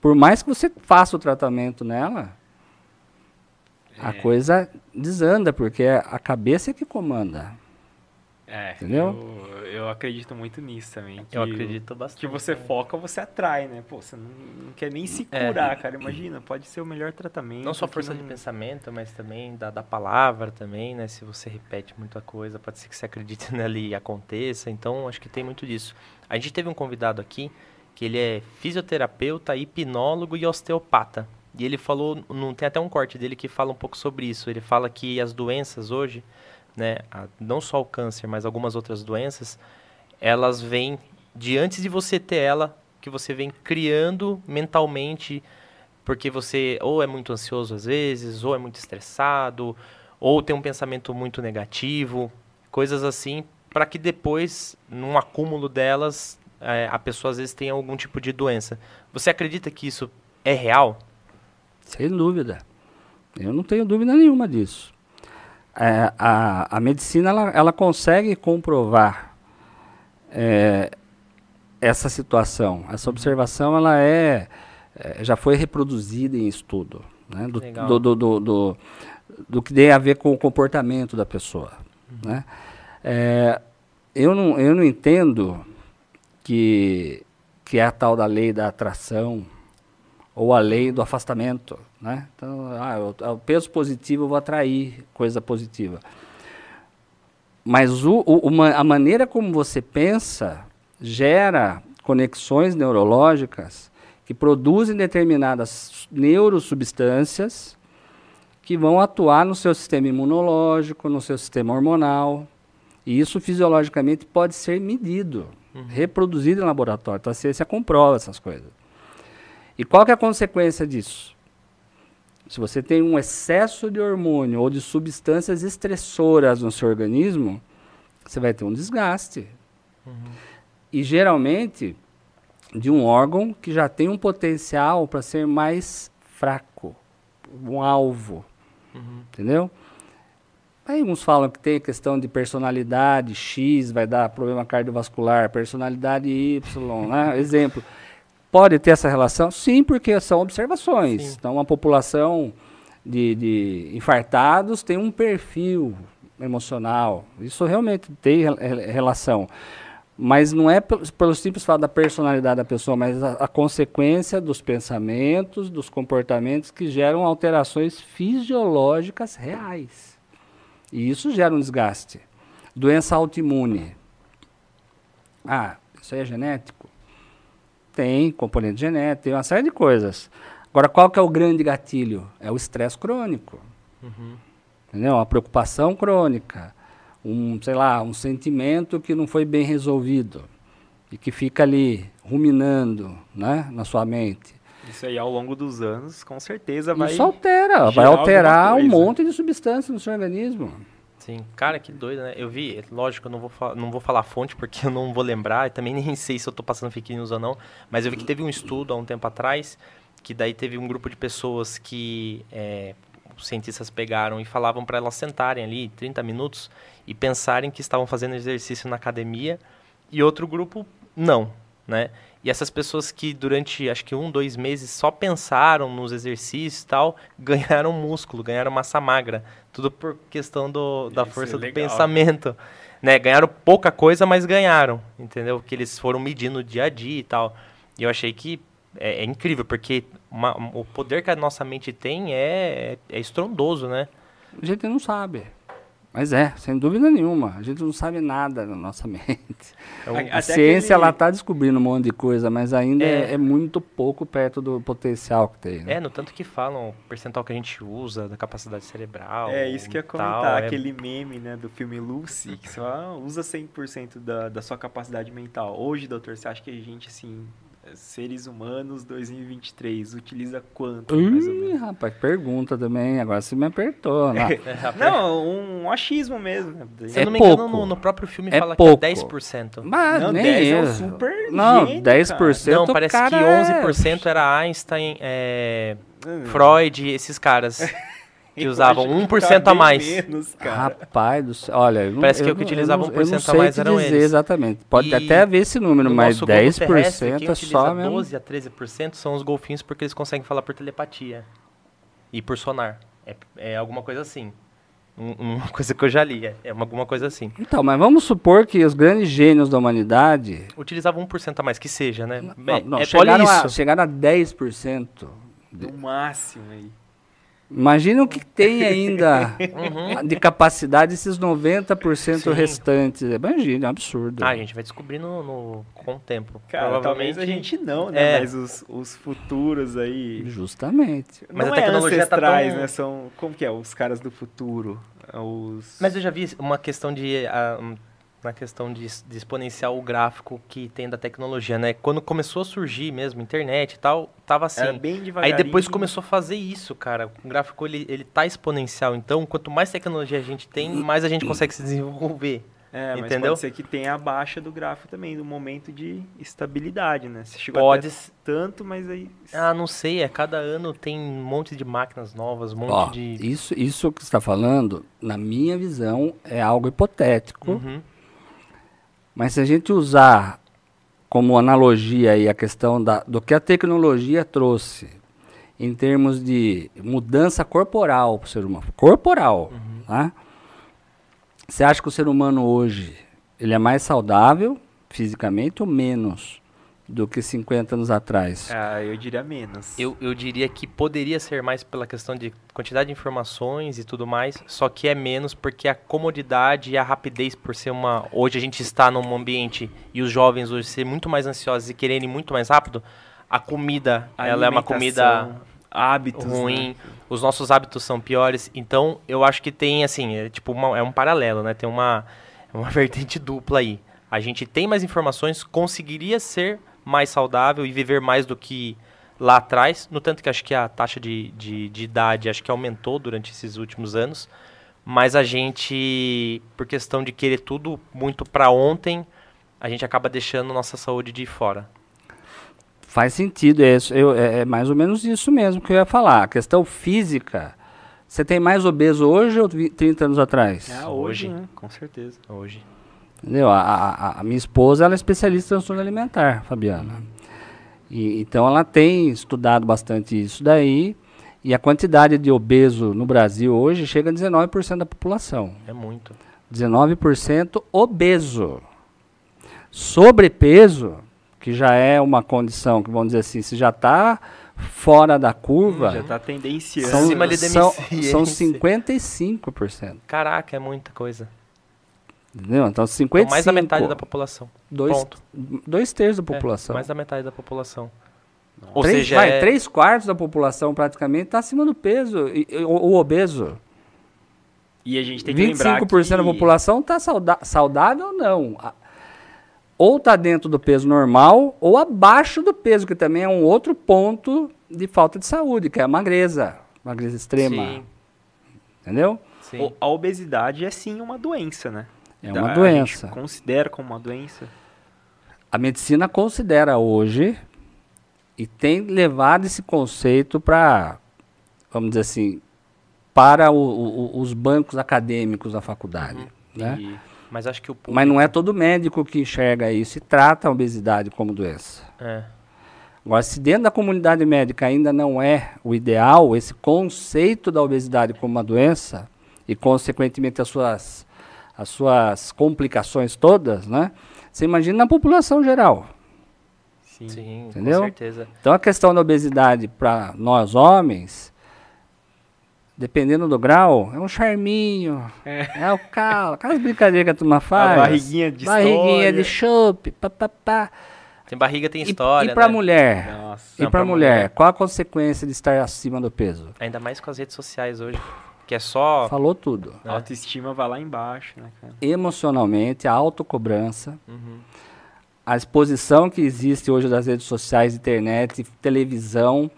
por mais que você faça o tratamento nela, a É. coisa desanda, porque a cabeça é que comanda. É, Entendeu? Eu, eu acredito muito nisso também. que Eu acredito bastante. Que você foca, você atrai, né? Pô, você não, não quer nem se É. curar, cara. Imagina, pode ser o melhor tratamento. Não só força não- de pensamento, mas também da, da palavra também, né? Se você repete muita coisa, pode ser que você acredite nele e aconteça. Então, acho que tem muito disso. A gente teve um convidado aqui, que ele é fisioterapeuta, hipnólogo e osteopata. E ele falou, não tem até um corte dele que fala um pouco sobre isso. Ele fala que as doenças hoje, né, a- não só o câncer, mas algumas outras doenças, elas vêm de antes de você ter ela, que você vem criando mentalmente porque você ou é muito ansioso às vezes, ou é muito estressado, ou tem um pensamento muito negativo, coisas assim, para que depois, num acúmulo delas, eh, a pessoa às vezes tenha algum tipo de doença. Você acredita que isso é real? Sem dúvida. Eu não tenho dúvida nenhuma disso. É, a, a medicina ela, ela consegue comprovar é, essa situação. Essa observação ela é, é, já foi reproduzida em estudo. Né? Do, do, do, do, do, do que tem a ver com o comportamento da pessoa. Né? É, eu, não, eu não entendo que, que é a tal da lei da atração ou a lei do afastamento, né? Então, ah, eu- o peso positivo eu vou atrair coisa positiva. Mas o, o- uma- a maneira como você pensa gera conexões neurológicas que produzem determinadas neurosubstâncias que vão atuar no seu sistema imunológico, no seu sistema hormonal. E isso fisiologicamente pode ser medido, reproduzido em laboratório. Então a ciência comprova essas coisas. E qual que é a consequência disso? Se você tem um excesso de hormônio ou de substâncias estressoras no seu organismo, você vai ter um desgaste. E geralmente de um órgão que já tem um potencial para ser mais fraco, um alvo. Entendeu? Aí uns falam que tem questão de personalidade X, vai dar problema cardiovascular, personalidade Y, né? Exemplo. Pode ter essa relação? Sim, porque são observações. Sim. Então, uma população de, de infartados tem um perfil emocional. Isso realmente tem rel- rel- relação. Mas não é pelo, pelo simples fato da personalidade da pessoa, mas a, a consequência dos pensamentos, dos comportamentos que geram alterações fisiológicas reais. E isso gera um desgaste. Doença autoimune. Ah, isso aí é genético? Tem componente genético, tem uma série de coisas. Agora, qual que é o grande gatilho? É o estresse crônico. Uhum. Entendeu? Uma preocupação crônica. Um, sei lá, um sentimento que não foi bem resolvido. E que fica ali ruminando né, na sua mente. Isso aí ao longo dos anos, com certeza vai. Isso altera, vai alterar um monte de substância no seu organismo. Sim, cara, que doido, né? Eu vi, lógico, eu não vou, não vou falar a fonte porque eu não vou lembrar, e também nem sei se eu tô passando fake news ou não, mas eu vi que teve um estudo há um tempo atrás, que daí teve um grupo de pessoas que é, os cientistas pegaram e falavam para elas sentarem ali 30 minutos e pensarem que estavam fazendo exercício na academia, e outro grupo não, né? E essas pessoas que durante, acho que um, dois meses só pensaram nos exercícios e tal, ganharam músculo, ganharam massa magra. Tudo por questão do, da Isso é força do legal. pensamento. Né? Ganharam pouca coisa, mas ganharam. Entendeu? Que eles foram medindo dia a dia e tal. E eu achei que é, é incrível, porque uma- o poder que a nossa mente tem é, é estrondoso, né? A gente não sabe. Mas é, sem dúvida nenhuma. A gente não sabe nada na nossa mente. É um- Até a ciência aquele- ela está descobrindo um monte de coisa, mas ainda é, É. é muito pouco perto do potencial que tem. né? É, no tanto que falam o percentual que a gente usa da capacidade cerebral. É isso que eu ia tal, comentar, é- aquele meme né, do filme Lucy, que só usa 100% da, da sua capacidade mental. Hoje, doutor, você acha que a gente, assim, seres humanos 2023, utiliza quanto, mais ou Ih, menos? rapaz, pergunta também. Agora você me apertou. né? Não, um achismo mesmo. Se É eu não me engano, pouco. no, no próprio filme É fala pouco. que é 10%. Mas Não, nem 10 é um eu. super Não, gênio, 10%. Não, o parece cara que é- 11% era Einstein, é, Hum. Freud, esses caras que Eu usavam acho que 1% tá a mais. Menos, cara. Rapaz do céu, olha, eu Parece que eu o que utilizava eu não- 1% eu não a sei mais te eram dizer eles. exatamente. Pode E até haver esse número, No mas nosso globo 10% terrestre, é só utiliza mesmo. 12 a 13% são os golfinhos porque eles conseguem falar por telepatia e por sonar. É, é alguma coisa assim. Um- uma coisa que eu já li, é, é uma- alguma coisa assim. Então, mas vamos supor que os grandes gênios da humanidade Utilizavam 1% a mais, que seja, né? não, É- não, é- chegaram, olha a, isso. chegaram a 10%. No máximo aí. Imagina o que tem ainda Uhum. de capacidade esses 90% Sim. restantes. Imagina, é um absurdo. Ah, a gente vai descobrir no, no- com o tempo. Cara, talvez a gente não, né? É. Mas os, os futuros aí. Justamente. Mas não a tecnologia é tá ancestrais, tão- né? São. Como que é? Os caras do futuro. Os. Mas eu já vi uma questão de. um, na questão de, de exponenciar o gráfico que tem da tecnologia, né? Quando começou a surgir mesmo, internet e tal, tava assim. Era bem Aí depois começou a fazer isso, cara. O gráfico ele, ele tá exponencial, então quanto mais tecnologia a gente tem, mais a gente consegue se desenvolver. É, mas Entendeu? pode ser que tenha a baixa do gráfico também, do momento de estabilidade, né? Você chegou Pode até tanto, mas aí. Ah, não sei, é cada ano tem um monte de máquinas novas, um monte Ó, de. isso, isso que você está falando, na minha visão, é algo hipotético. Uhum. Mas se a gente usar como analogia aí a questão da, do que a tecnologia trouxe em termos de mudança corporal para o ser humano, corporal, tá? Você acha que o ser humano hoje ele é mais saudável fisicamente ou menos do que 50 anos atrás? Ah, eu diria menos. Eu, eu diria que poderia ser mais pela questão de quantidade de informações e tudo mais, só que é menos porque a comodidade e a rapidez por ser uma... Hoje a gente está num ambiente e os jovens hoje ser muito mais ansiosos e quererem muito mais rápido, a comida, ela é uma comida hábitos ruim, né? os nossos hábitos são piores, então eu acho que tem, assim, é tipo uma- é um paralelo, né? Tem uma, uma vertente dupla aí. A gente tem mais informações, conseguiria ser mais saudável e viver mais do que lá atrás, no tanto que acho que a taxa de, de, de idade acho que aumentou durante esses últimos anos, mas a gente, por questão de querer tudo muito para ontem, a gente acaba deixando nossa saúde de fora. Faz sentido, é, isso, eu- é- é mais ou menos isso mesmo que eu ia falar. A questão física, você tem mais obeso hoje ou vi- 30 anos atrás? Ah, hoje, Hoje. né? Com certeza. Hoje. Entendeu? A, a- a minha esposa ela é especialista em transtorno alimentar, Fabiana. E, então ela tem estudado bastante isso daí. E a quantidade de obeso no Brasil hoje chega a 19% da população. É muito. 19% obeso. Sobrepeso, que já é uma condição que, vamos dizer assim, se já está fora da curva, Já tá tendenciando. são, Acima de são, são 55%. Caraca, é muita coisa. Entendeu? Então, Então, 55, mais da metade da população. dois, Ponto. dois terços da É, população. mais da metade da população. Ou três, seja, vai, é- três quartos da população praticamente está acima do peso. E, o, o obeso. E a gente tem que lembrar 25% que... da população está saudável ou não. Ou está dentro do peso normal, ou abaixo do peso, que também é um outro ponto de falta de saúde, que é a magreza. Magreza extrema. Sim, Entendeu? sim. o- A obesidade é sim uma doença, né? É Da- uma A doença. gente considera como uma doença. A medicina considera hoje e tem levado esse conceito para, vamos dizer assim, para o- o- os bancos acadêmicos da faculdade. né? E Mas acho que o público... Mas não é todo médico que enxerga isso e trata a obesidade como doença. É. Agora, se dentro da comunidade médica ainda não é o ideal, esse conceito da obesidade como uma doença, e consequentemente as suas, as suas complicações todas, né? Você imagina na população geral. sim. Sim, Entendeu? com certeza. Então a questão da obesidade para nós homens, dependendo do grau, é um charminho, é, o calo, aquelas brincadeiras que a turma faz. barriguinha de Barriguinha história. de chope, papapá. Tem barriga, tem E, história, e para né? mulher? Nossa. E Não, para pra mulher, mulher. qual a consequência de estar acima do peso? Ainda mais com as redes sociais hoje. Que é só... Falou tudo. A autoestima vai lá embaixo, né, cara? Emocionalmente, a autocobrança, Uhum. a exposição que existe hoje das redes sociais, internet, televisão,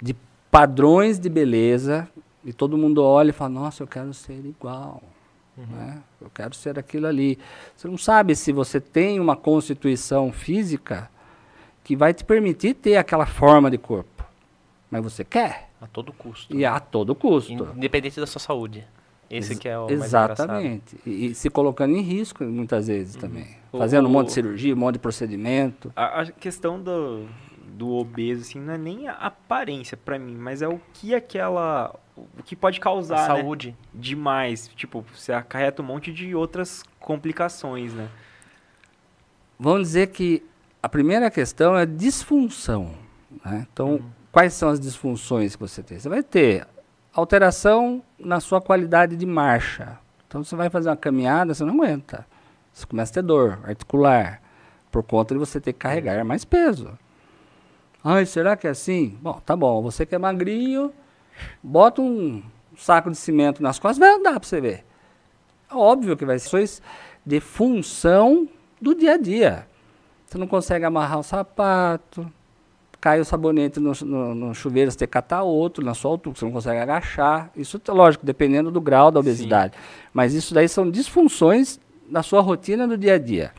de padrões de beleza, e todo mundo olha e fala, nossa, eu quero ser igual. né? Eu quero ser aquilo ali. Você não sabe se você tem uma constituição física que vai te permitir ter aquela forma de corpo. Mas você quer. A todo custo. E a todo custo. Independente da sua saúde. Esse que é o. Exatamente. E, e se colocando em risco muitas vezes também. O- Fazendo um monte de cirurgia, um monte de procedimento. A, a questão do, do obeso, assim, não é nem a aparência pra mim, mas é o que aquela... O que pode A causar, né? saúde. Demais. Tipo, você acarreta um monte de outras complicações, né? Vamos dizer que a primeira questão é disfunção. né? Então, quais são as disfunções que você tem? Você vai ter alteração na sua qualidade de marcha. Então, você vai fazer uma caminhada, você não aguenta. Você começa a ter dor articular, por conta de você ter que carregar mais peso. Ai, será que é assim? Bom, tá bom. Você que é magrinho, bota um saco de cimento nas costas, vai andar para você ver. É óbvio que vai ser de função do dia a dia. Você não consegue amarrar o sapato, cai o sabonete no, no- no chuveiro, você tem que catar outro na sua altura, você não consegue agachar. Isso lógico, dependendo do grau da obesidade. Mas isso daí são disfunções da sua rotina do dia a dia,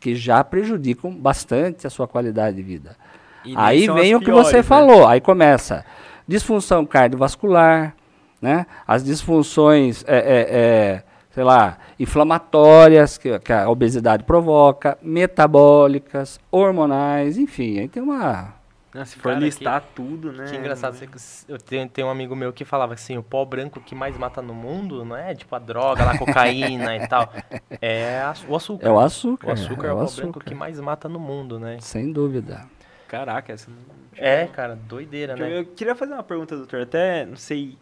que já prejudicam bastante a sua qualidade de vida. E Aí vem o que piores, você né? falou, aí começa disfunção cardiovascular, né? As disfunções, é, é, é, sei lá, inflamatórias que, que a obesidade provoca, metabólicas, hormonais, enfim, aí tem uma Se for Cara, listar tudo, né? Que engraçado, você- eu tenho, tenho um amigo meu que falava assim, o pó branco que mais mata no mundo não é tipo a droga, lá, a cocaína e tal, é a- o açúcar. é o açúcar, O açúcar é, é o o pó branco açúcar, que mais mata no mundo, né? sem dúvida. Caraca, essa não... É, cara, doideira, Eu, né? eu queria fazer uma pergunta, doutor. Até não sei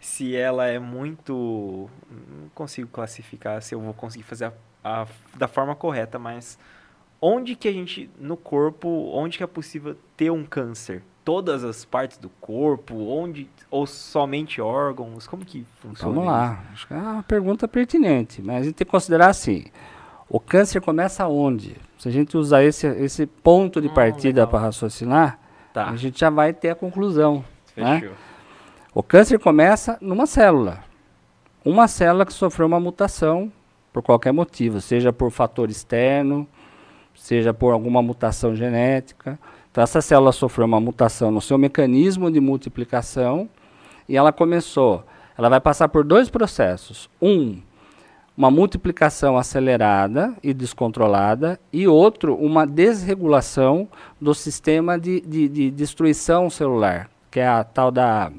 se ela é muito. Não consigo classificar se eu vou conseguir fazer a- a- da forma correta, mas onde que a gente, no corpo, onde que é possível ter um câncer? Todas as partes do corpo? Onde, ou somente órgãos? Como que funciona? Vamos lá, acho que é uma pergunta pertinente, mas a gente tem que considerar assim, o câncer começa onde? Se a gente usar esse, esse ponto de Hum, partida para raciocinar, Tá, a gente já vai ter a conclusão. né? fechou. O câncer começa numa célula. Uma célula que sofreu uma mutação por qualquer motivo, seja por fator externo, seja por alguma mutação genética. Então, essa célula sofreu uma mutação no seu mecanismo de multiplicação e ela começou. Ela vai passar por dois processos. Um, uma multiplicação acelerada e descontrolada, e outro, uma desregulação do sistema de, de, de destruição celular, que é a tal da,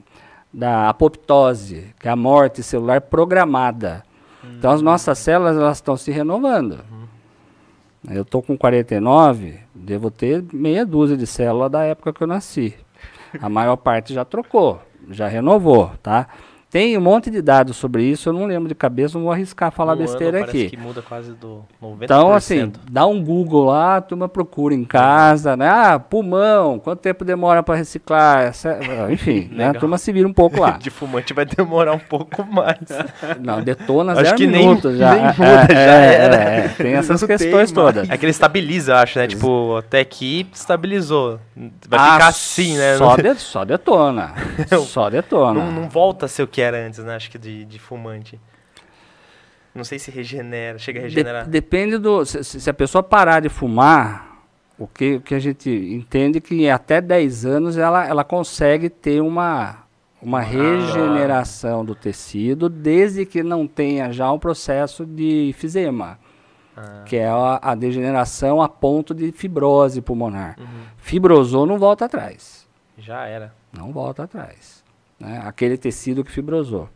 da apoptose, que é a morte celular programada. Então as nossas células elas estão se renovando. Eu tô com 49, devo ter meia dúzia de célula da época que eu nasci. A maior parte já trocou, já renovou, tá? Tem um monte de dados sobre isso, eu não lembro de cabeça, não vou arriscar falar No ano besteira parece aqui. que muda quase do 90%. Então, assim, dá um Google lá, a turma procura em casa, né? Ah, pulmão, quanto tempo demora para reciclar? Essa- Enfim, né? A turma se vira um pouco lá. de fumante vai demorar um pouco mais. Não, detona Acho zero que nem- minutos já. nem É, muda, é, já é, era. é, tem essas questões todas. É que ele estabiliza, eu acho, né? Tipo, até aqui estabilizou. Vai Ah, ficar assim, né? Só, de- só detona. só detona. Não, não volta a ser o que era antes, né? Acho que de, de fumante. Não sei se regenera, chega a De- regenerar. depende do. Se, se- a pessoa parar de fumar, o que, o que a gente entende que até 10 anos ela, ela consegue ter uma, uma regeneração do tecido, desde que não tenha já um processo de efizema, Ah, que é a, a degeneração a ponto de fibrose pulmonar. uhum. Fibrosou, não volta atrás. Já era. Não volta atrás. Né? Aquele tecido que fibrosou.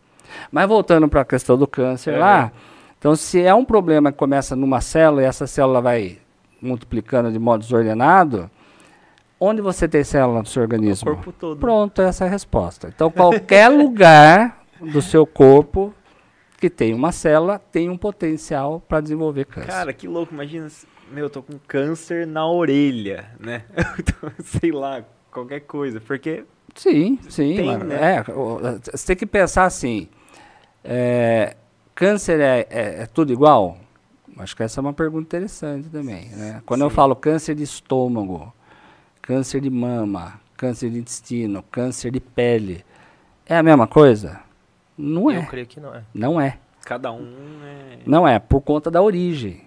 Mas voltando para a questão do câncer É. lá, então se é um problema que começa numa célula e essa célula vai multiplicando de modo desordenado, onde você tem célula no seu O organismo? corpo todo. Pronto, essa é a resposta. Então qualquer lugar do seu corpo que tem uma célula tem um potencial para desenvolver câncer. Cara, que louco, imagina, meu, eu tô com câncer na orelha, né? Sei lá, qualquer coisa, porque Sim, sim. Tem, mano. né? É, você tem que pensar assim: é, câncer é, é- é tudo igual? Acho que essa é uma pergunta interessante também. Né? Quando eu Sim. falo câncer de estômago, câncer de mama, câncer de intestino, câncer de pele, é a mesma coisa? Não Eu é. creio que não é. Não é. cada um é... Não é, por conta da origem.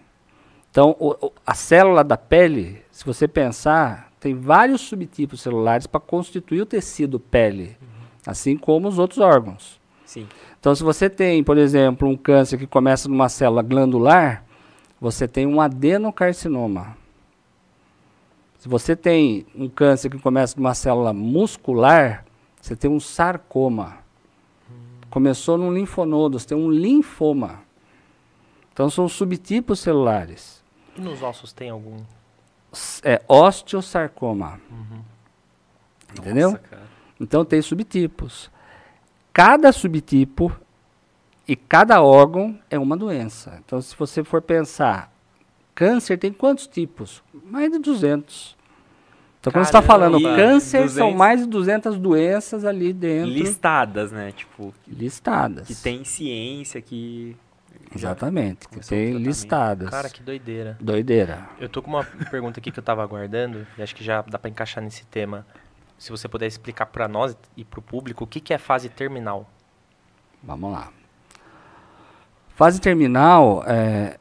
Então, o- o- a célula da pele, se você pensar, tem vários subtipos celulares para constituir o tecido pele, assim como os outros órgãos. Sim. Então, se você tem, por exemplo, um câncer que começa numa célula glandular, você tem um adenocarcinoma. Se você tem um câncer que começa numa célula muscular, você tem um sarcoma. Começou num linfonodo, você tem um linfoma. Então, são subtipos celulares. E nos ossos tem algum? É osteosarcoma. Entendeu? Nossa. Então tem subtipos. Cada subtipo e cada órgão é uma doença. Então se você for pensar, câncer tem quantos tipos? Mais de 200. Então quando você está falando câncer, são 200. mais de 200 doenças ali dentro Listadas, né? Tipo, listadas. que tem ciência, que... Exatamente, que o tem listadas. Cara, que doideira. Doideira. Eu tô com uma pergunta aqui que eu tava aguardando, e acho que já dá pra encaixar nesse tema. Se você puder explicar pra nós e pro público o que, que é fase terminal. Vamos lá. Fase terminal é,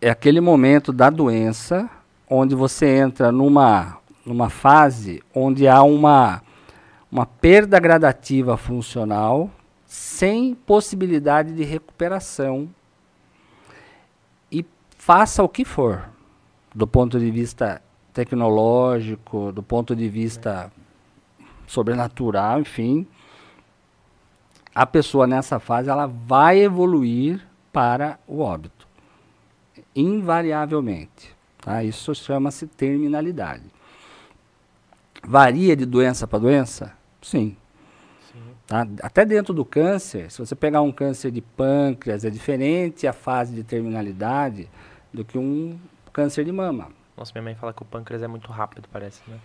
é aquele momento da doença onde você entra numa, numa fase onde há uma, uma perda gradativa funcional sem possibilidade de recuperação faça o que for, do ponto de vista tecnológico, do ponto de vista sobrenatural, enfim, a pessoa nessa fase ela vai evoluir para o óbito, invariavelmente. Tá? Isso chama-se terminalidade. Varia de doença para doença? Sim. Tá? Até dentro do câncer, se você pegar um câncer de pâncreas, é diferente a fase de terminalidade do que um câncer de mama. Nossa, minha mãe fala que o pâncreas é muito rápido, parece, né?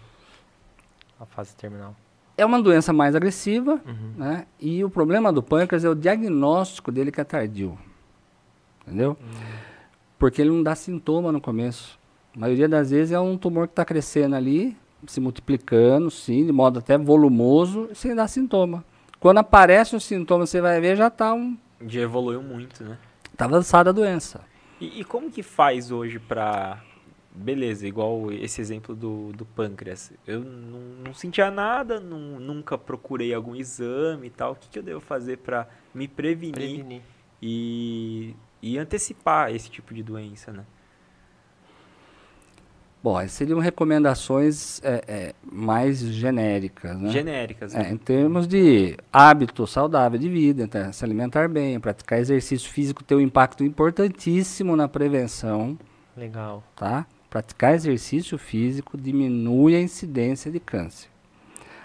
A fase terminal. É uma doença mais agressiva, Uhum. né? E o problema do pâncreas é o diagnóstico dele que é tardio. Entendeu? Porque ele não dá sintoma no começo. A maioria das vezes é um tumor que está crescendo ali, se multiplicando, sim, de modo até volumoso, sem dar sintoma. Quando aparece o sintoma, você vai ver, já está um, Já evoluiu muito, né? tá avançada a doença. E, e como que faz hoje pra... Beleza, igual esse exemplo do, do pâncreas. Eu não, não sentia nada, não- nunca procurei algum exame e tal. O que, que eu devo fazer pra me prevenir, Prevenir. E, e antecipar esse tipo de doença, né? Bom, seriam recomendações é, é, mais genéricas, né? Genéricas, É, né? em termos de hábito saudável de vida, então, se alimentar bem, praticar exercício físico tem um impacto importantíssimo na prevenção, Legal. tá? Praticar exercício físico diminui a incidência de câncer.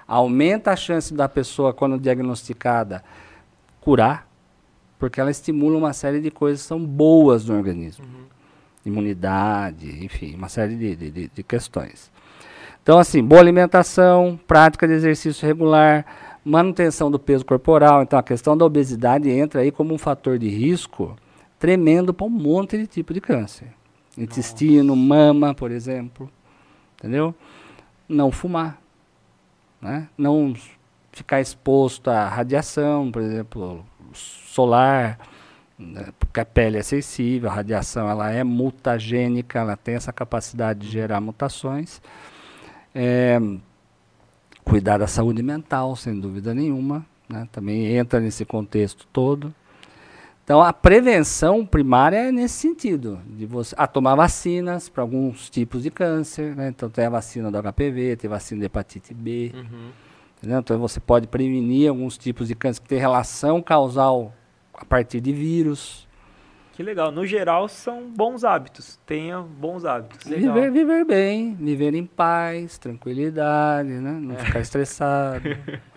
Aumenta a chance da pessoa, quando diagnosticada, curar, porque ela estimula uma série de coisas que são boas no organismo. Imunidade, enfim, uma série de, de- de- questões. Então, assim, boa alimentação, prática de exercício regular, manutenção do peso corporal. Então, a questão da obesidade entra aí como um fator de risco tremendo para um monte de tipo de câncer. Intestino, mama, por exemplo. Entendeu? Não fumar. Né? Não ficar exposto à radiação, por exemplo, solar, né? porque a pele é sensível, a radiação ela é mutagênica, ela tem essa capacidade de gerar mutações. É, cuidar da saúde mental, sem dúvida nenhuma, né? também entra nesse contexto todo. Então, a prevenção primária é nesse sentido, de você a tomar vacinas para alguns tipos de câncer, né? Então, tem a vacina do HPV, tem vacina de hepatite B, Uhum. Então, você pode prevenir alguns tipos de câncer que têm relação causal a partir de vírus. Que legal. No geral, são bons hábitos. Tenha bons hábitos. Legal. Viver, viver bem, viver em paz, tranquilidade, né? Não ficar estressado.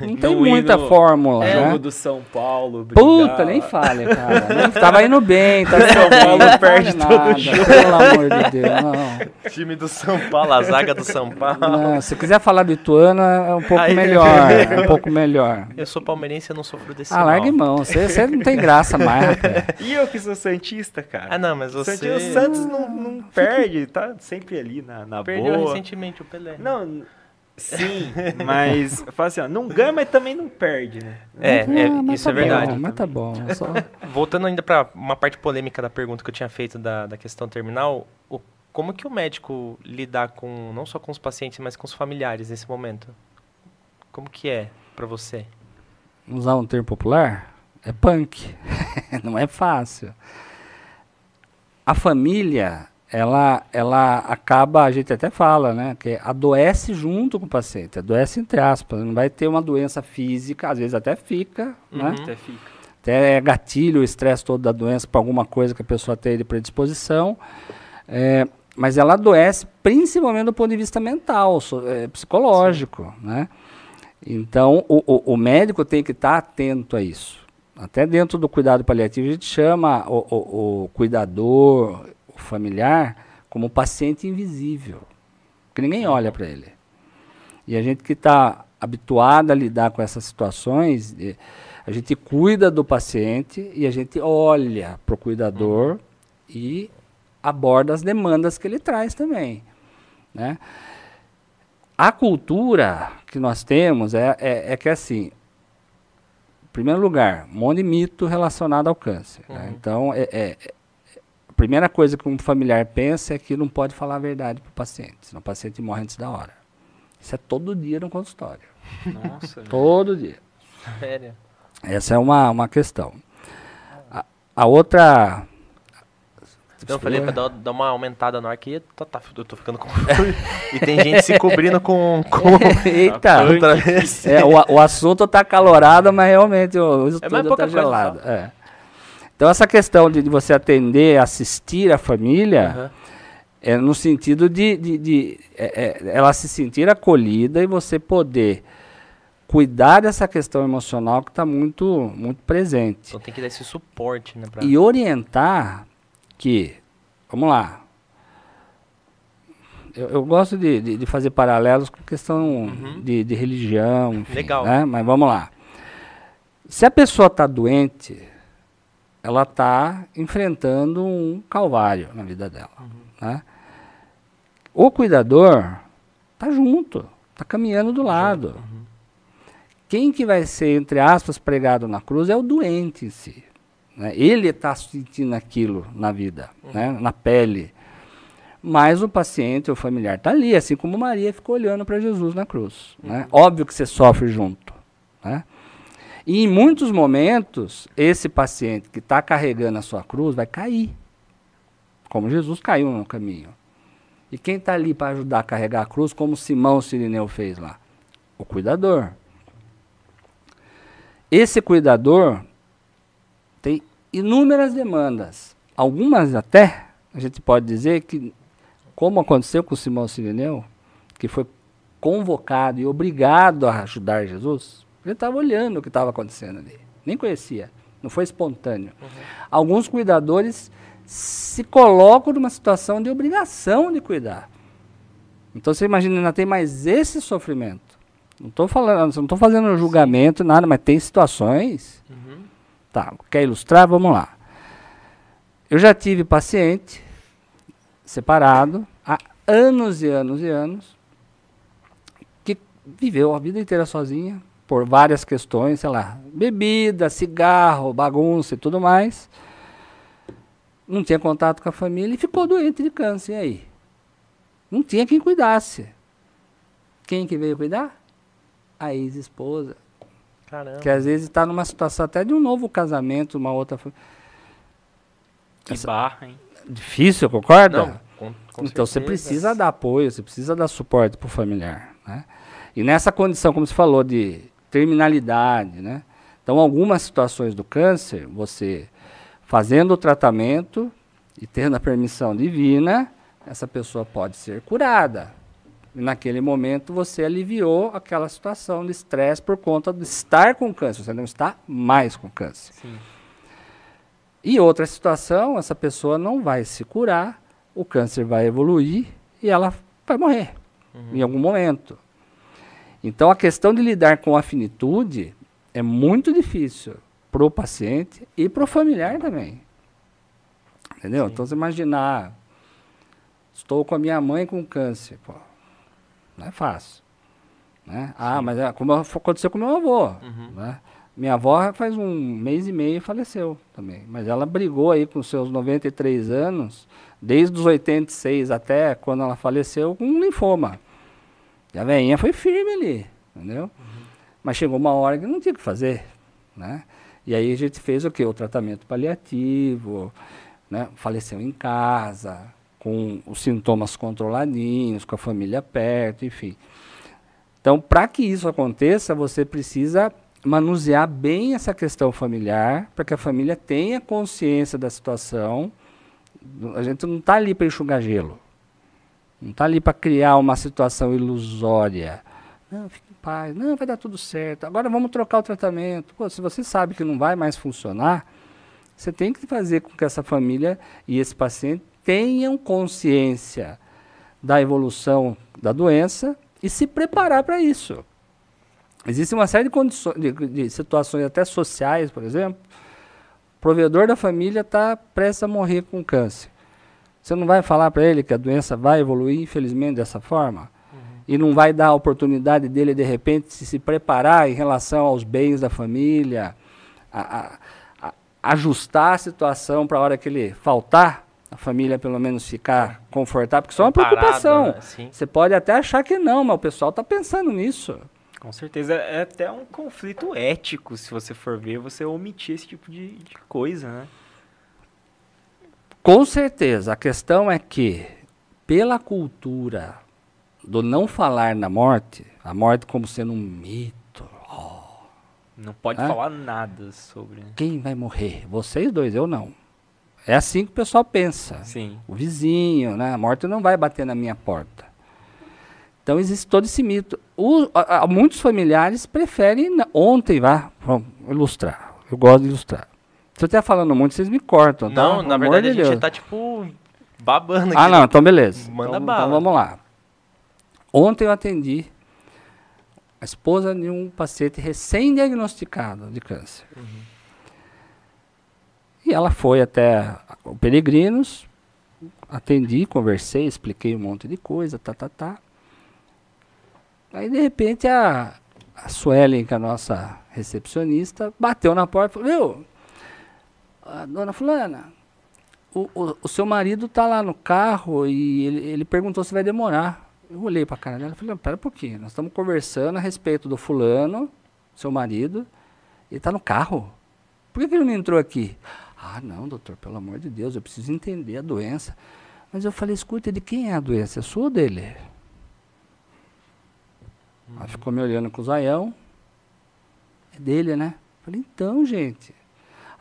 Não tem Não ir muita no- fórmula, Jogo né? do São Paulo. brigar. Puta, nem fale, cara. Nem- Tava indo bem, tá São Paulo não perde fale todo nada, jogo. Pelo amor de Deus, não. Time do São Paulo, a zaga do São Paulo. não. Se quiser falar do Ituano, é um pouco Aí- melhor. É um pouco melhor. Eu sou palmeirense, eu não sofro desse Ah, mal. largue mão. Você você não tem graça mais, rapaz. E eu que sou Santista, cara. Ah, não, mas você... Santi- O Santos não, não perde, tá sempre ali na, na Perdeu boa. recentemente o Pelé. Não, sim, mas eu falo assim, ó, não ganha, mas também não perde, né? É, é, isso tá é verdade. Bom, mas tá bom. Só... Voltando ainda para uma parte polêmica da pergunta que eu tinha feito da, da questão terminal, o- como que o médico lidar com não só com os pacientes, mas com os familiares nesse momento? Como que é para você? usar um termo popular, é punk. não é fácil. A família, ela, ela acaba, a gente até fala, né, que adoece junto com o paciente, adoece entre aspas, não vai ter uma doença física, às vezes até fica, né? Uhum. Até fica. até é gatilho o estresse todo da doença para alguma coisa que a pessoa tem de predisposição, é, mas ela adoece principalmente do ponto de vista mental, so- é, psicológico, né? Então, o, o- o médico tem que estar atento a isso. Até dentro do cuidado paliativo, a gente chama o- o cuidador, o familiar, como paciente invisível, que ninguém olha para ele. E a gente que está habituado a lidar com essas situações, a gente cuida do paciente e a gente olha para o cuidador e aborda as demandas que ele traz também. Né? A cultura que nós temos é, é, é que assim, em primeiro lugar, um monte de mito relacionado ao câncer. né? Uhum. Então, é, é- primeira coisa que um familiar pensa é que não pode falar a verdade para o paciente, senão o paciente morre antes da hora. Isso é todo dia no consultório. Nossa? Todo dia. Sério? Essa é uma, uma questão. A, a outra. Então eu falei pra dar, dar uma aumentada no ar que tá, tá, eu tô ficando com E tem gente se cobrindo com. com Eita! outra vez. É, o, o assunto está calorado, mas realmente o, o pouca está coisa gelado. é. Então, essa questão de, de você atender, assistir a família, Aham. é no sentido de, de, de, é, é, ela se sentir acolhida e você poder cuidar dessa questão emocional que está muito, muito presente. Então tem que dar esse suporte, né? Pra... E orientar que, vamos lá, eu, eu gosto de, de, de fazer paralelos com questão de, de religião, enfim, Legal. né? mas vamos lá. Se a pessoa está doente, ela está enfrentando um calvário na vida dela. Né? O cuidador está junto, está caminhando do lado. Quem que vai ser, entre aspas, pregado na cruz é o doente em si. né? Ele está sentindo aquilo na vida, né? na pele. Mas o paciente, o familiar, está ali, assim como Maria ficou olhando para Jesus na cruz. né? Óbvio que você sofre junto. Né? E em muitos momentos, esse paciente que está carregando a sua cruz vai cair. Como Jesus caiu no caminho. E quem está ali para ajudar a carregar a cruz, como Simão Sirineu fez lá? O cuidador. Esse cuidador tem inúmeras demandas, algumas até a gente pode dizer que, como aconteceu com Simão Sirineu, que foi convocado e obrigado a ajudar Jesus, ele estava olhando o que estava acontecendo ali. Nem conhecia. Não foi espontâneo. Uhum. Alguns cuidadores se colocam numa situação de obrigação de cuidar. Então você imagina, ainda tem mais esse sofrimento. Não estou falando, não estou fazendo julgamento, Sim. nada, mas tem situações. Uhum. Tá, quer ilustrar? Vamos lá. Eu já tive paciente separado há anos e anos e anos que viveu a vida inteira sozinha por várias questões, sei lá, bebida, cigarro, bagunça e tudo mais. Não tinha contato com a família e ficou doente de câncer. E aí? Não tinha quem cuidasse. Quem que veio cuidar? A ex-esposa. Caramba. Que às vezes está numa situação até de um novo casamento, uma outra. Que Essa... barra, hein? Difícil, concorda? Não, com, com então certeza. você precisa dar apoio, você precisa dar suporte para o familiar. Né? E nessa condição, como você falou, de terminalidade, né? Então, algumas situações do câncer, você fazendo o tratamento e tendo a permissão divina, essa pessoa pode ser curada. E naquele momento você aliviou aquela situação de estresse por conta de estar com câncer. Você não está mais com câncer. Sim. E outra situação, essa pessoa não vai se curar, o câncer vai evoluir e ela vai morrer uhum. em algum momento. Então a questão de lidar com a finitude é muito difícil para o paciente e para o familiar também. Entendeu? Sim. Então você imaginar, estou com a minha mãe com câncer, pô, não é fácil. Né? Ah, mas é, como aconteceu com meu avô. Uhum. Né? Minha avó faz um mês e meio faleceu também. Mas ela brigou aí com seus 93 anos, desde os 86 até quando ela faleceu, com um linfoma. E a veinha foi firme ali, entendeu? Uhum. Mas chegou uma hora que não tinha o que fazer, né? E aí a gente fez o quê? O tratamento paliativo, né? Faleceu em casa, com os sintomas controladinhos, com a família perto, enfim. Então, para que isso aconteça, você precisa manusear bem essa questão familiar, para que a família tenha consciência da situação. A gente não está ali para enxugar gelo. Não está ali para criar uma situação ilusória. Não, fique em paz. Não, vai dar tudo certo. Agora vamos trocar o tratamento. Pô, se você sabe que não vai mais funcionar, você tem que fazer com que essa família e esse paciente tenham consciência da evolução da doença e se preparar para isso. Existe uma série de, condições, de, de situações até sociais, por exemplo. O provedor da família está prestes a morrer com câncer. Você não vai falar para ele que a doença vai evoluir, infelizmente, dessa forma? Uhum. E não vai dar a oportunidade dele, de repente, se, se preparar em relação aos bens da família, a, a, a ajustar a situação para a hora que ele faltar, a família pelo menos ficar confortável, porque isso é uma preocupação. Né? Você pode até achar que não, mas o pessoal está pensando nisso. Com certeza. É até um conflito ético, se você for ver, você omitir esse tipo de, de coisa, né? Com certeza. A questão é que, pela cultura do não falar na morte, a morte como sendo um mito. Oh, não pode né? falar nada sobre. Quem vai morrer? Vocês dois, eu não. É assim que o pessoal pensa. Sim. O vizinho, né? A morte não vai bater na minha porta. Então existe todo esse mito. O, a, a, muitos familiares preferem ontem, vá, vamos ilustrar. Eu gosto de ilustrar. Se eu estiver falando muito, vocês me cortam. Tá? Não, na verdade de a gente está tipo babando aqui. Ah, não, então beleza. Manda então, bala. Então vamos lá. Ontem eu atendi a esposa de um paciente recém-diagnosticado de câncer. Uhum. E ela foi até o Peregrinos, atendi, conversei, expliquei um monte de coisa, tá, tá, tá. Aí de repente a, a Suelen, que é a nossa recepcionista, bateu na porta e falou, viu, a dona fulana, o, o, o, seu marido tá lá no carro e ele, ele perguntou se vai demorar. Eu olhei pra cara dela e falei, pera um pouquinho, nós estamos conversando a respeito do fulano, seu marido, ele tá no carro. Por que, que ele não entrou aqui? Ah, não, doutor, pelo amor de Deus, eu preciso entender a doença. Mas eu falei, escuta, de quem é a doença? É sua ou dele? Uhum. Ela ficou me olhando com o zaião. É dele, né? Falei, então, gente.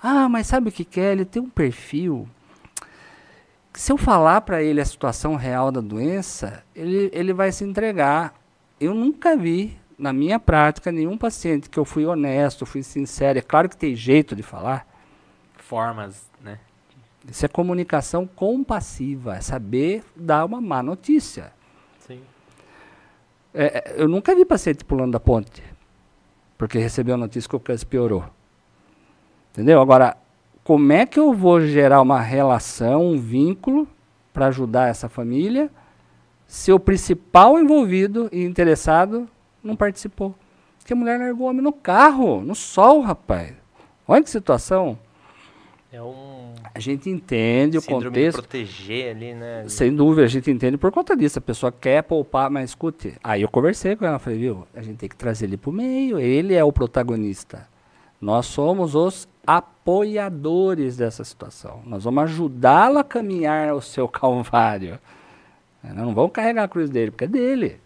Ah, mas sabe o que, que é? Ele tem um perfil. Se eu falar para ele a situação real da doença, ele, ele vai se entregar. Eu nunca vi, na minha prática, nenhum paciente que eu fui honesto, fui sincero. É claro que tem jeito de falar. Formas, né? Isso é comunicação compassiva, é saber dar uma má notícia. Sim. É, é, eu nunca vi paciente pulando da ponte, porque recebeu a notícia que o câncer piorou. Entendeu? Agora, como é que eu vou gerar uma relação, um vínculo para ajudar essa família se o principal envolvido e interessado não participou? Porque a mulher largou o homem no carro, no sol, rapaz. Olha que situação. É um A gente entende o síndrome de contexto. proteger ali, né? Sem dúvida, a gente entende por conta disso. A pessoa quer poupar, mas escute. Aí eu conversei com ela, falei, viu, a gente tem que trazer ele para o meio, ele é o protagonista. Nós somos os apoiadores dessa situação. Nós vamos ajudá-lo a caminhar o seu calvário. É, Nós não vamos carregar a cruz dele, porque é dele.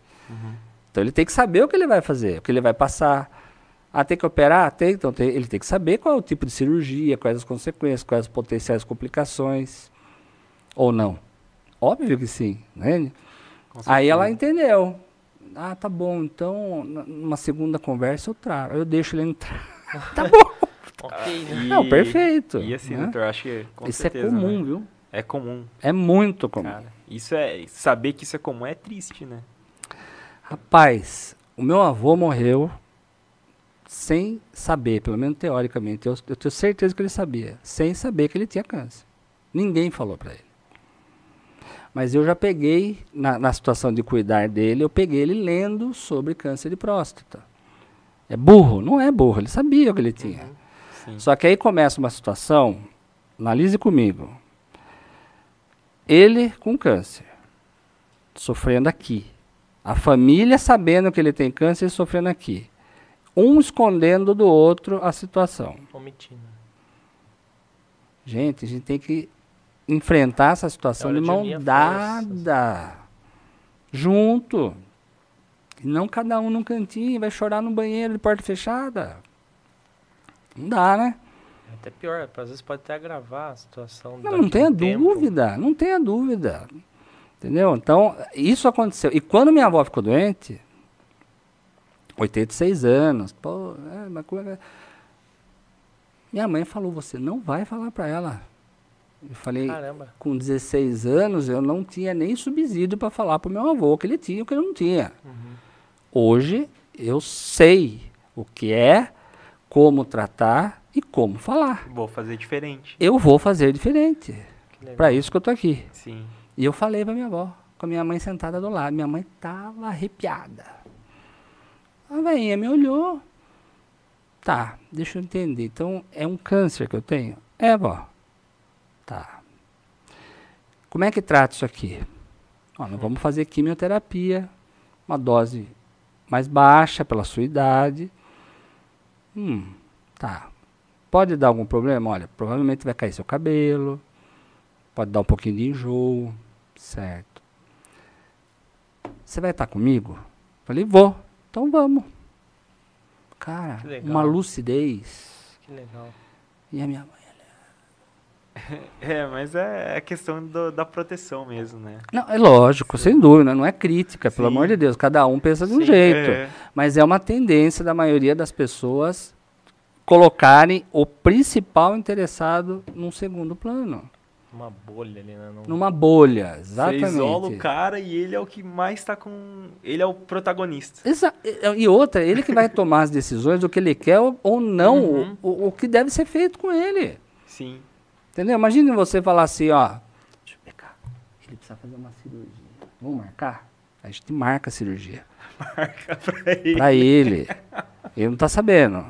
Então ele tem que saber o que ele vai fazer, o que ele vai passar. Ah, tem que operar? Tem, então tem- ele tem que saber qual é o tipo de cirurgia, quais as consequências, quais as potenciais complicações. Ou não. Óbvio que sim, né? Aí ela entendeu. Ah, tá bom, então numa segunda conversa eu trago. Eu deixo ele entrar. tá bom. Ok, né? E- Não, perfeito, E assim, né? doutor, acho que com Isso certeza, é comum, né? viu? É comum, É muito comum. cara. Isso é saber que isso é comum é triste, né? Rapaz, o meu avô morreu sem saber, pelo menos teoricamente. Eu, eu tenho certeza que ele sabia, sem saber que ele tinha câncer. Ninguém falou para ele. Mas eu já peguei, na, na situação de cuidar dele, eu peguei ele lendo sobre câncer de próstata. É burro? Não é burro, ele sabia o que ele tinha. Sim. Só que aí começa uma situação, analise comigo. Ele com câncer, sofrendo aqui. A família sabendo que ele tem câncer e sofrendo aqui. Um escondendo do outro a situação. Omitindo. Gente, a gente tem que enfrentar essa situação É de mão dada. Junto. Não cada um num cantinho, vai chorar no banheiro de porta fechada. Não dá, né? É Até pior, às vezes pode até agravar a situação. Não, não tenha tempo. dúvida, não tenha dúvida. Entendeu? Então, isso aconteceu. E quando minha avó ficou doente, 86 anos, pô, é, mas como é que- minha mãe falou, você não vai falar para ela. Eu falei, Caramba. com 16 anos, eu não tinha nem subsídio para falar pro meu avô que ele tinha o que ele não tinha. Hoje, eu sei o que é, como tratar e como falar. Vou fazer diferente. Eu vou fazer diferente. Para isso que eu tô aqui. Sim. E eu falei pra minha avó, com a minha mãe sentada do lado. Minha mãe tava arrepiada. A veinha me olhou. Tá, deixa eu entender. Então, é um câncer que eu tenho? É, vó. Tá. Como é que trata isso aqui? Ó, nós vamos fazer quimioterapia, uma dose mais baixa pela sua idade. Hum, tá. Pode dar algum problema? Olha, provavelmente vai cair seu cabelo, pode dar um pouquinho de enjoo, certo. Você vai estar comigo? Falei, vou. Então vamos. Cara, uma lucidez. Que legal. E a minha mãe. É, mas é a questão do- da proteção mesmo, né? Não, é lógico, sem dúvida, não é crítica, pelo Sim. amor de Deus. Cada um pensa de um Sim, jeito. é. Mas é uma tendência da maioria das pessoas colocarem o principal interessado num segundo plano. Uma bolha ali, né? Não- Numa bolha, Você exatamente. isola o cara e ele é o que mais tá com. Ele é o protagonista. Exa- e e outra, ele que vai tomar as decisões do que ele quer ou, ou não, Uhum. o, o- o que deve ser feito com ele. Sim. Entendeu? Imagine você falar assim, ó. Deixa eu pegar. Ele precisa fazer uma cirurgia. Vamos marcar? A gente marca a cirurgia. Marca pra ele. Pra ele. Ele não tá sabendo.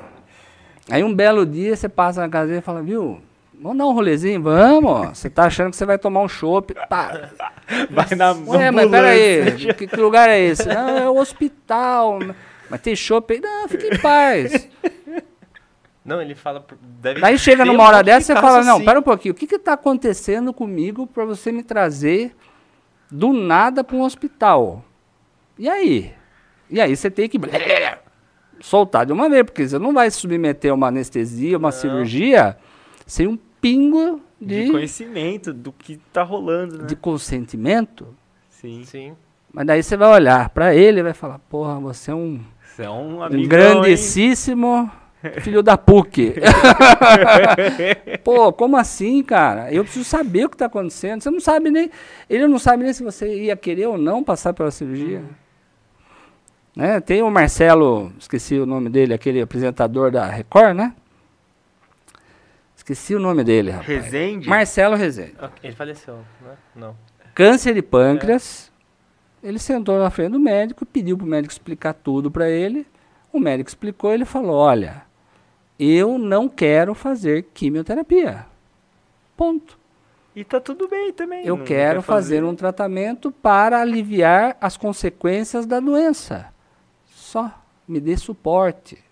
Aí um belo dia você passa na casa dele e fala, viu? Vamos dar um rolezinho? Vamos. Você tá achando que você vai tomar um chopp. Pá. Vai na Ué, mas peraí. Que, que lugar é esse? Não, é o hospital. Mas tem chopp aí? Não, fique em paz. Não, ele fala. Deve Daí chega numa um hora dessa e fala, não, assim. pera um pouquinho, o que que tá acontecendo comigo para você me trazer do nada para um hospital? E aí? E aí você tem que soltar de uma vez, porque você não vai se submeter a uma anestesia, uma cirurgia, sem um pingo de, de, conhecimento do que tá rolando, né? de consentimento. Sim. Sim. Mas daí você vai olhar pra ele e vai falar, porra, você é um, Você é um um amigão, hein? Filho da PUC. Pô, como assim, cara? Eu preciso saber o que tá acontecendo. Você não sabe nem. Ele não sabe nem se você ia querer ou não passar pela cirurgia. Né? Tem o Marcelo, esqueci o nome dele, aquele apresentador da Record, né? Esqueci o nome dele, rapaz. Rezende? Marcelo Rezende. Ok, Ele faleceu, né? Não. Câncer de pâncreas. Ele sentou na frente do médico, pediu para o médico explicar tudo para ele. O médico explicou, ele falou: Olha, eu não quero fazer quimioterapia. Ponto. E tá tudo bem também. Eu quero quer fazer um tratamento para aliviar as consequências da doença. Só. Me dê suporte.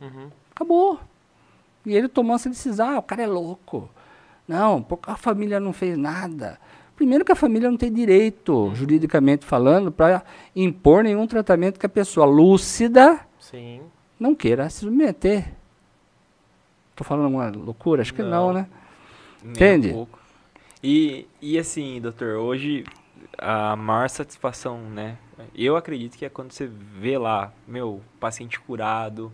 Uhum. Acabou. E ele tomou essa decisão. Ah, o cara é louco. Não, porque a família não fez nada. Primeiro que a família não tem direito, juridicamente falando, para impor nenhum tratamento que a pessoa lúcida Sim. Não queira se submeter. Tô falando uma loucura? Acho que não, Não. né? Um Entende? pouco. E, e assim, doutor, hoje a maior satisfação, né? Eu acredito que é quando você vê lá, meu, paciente curado,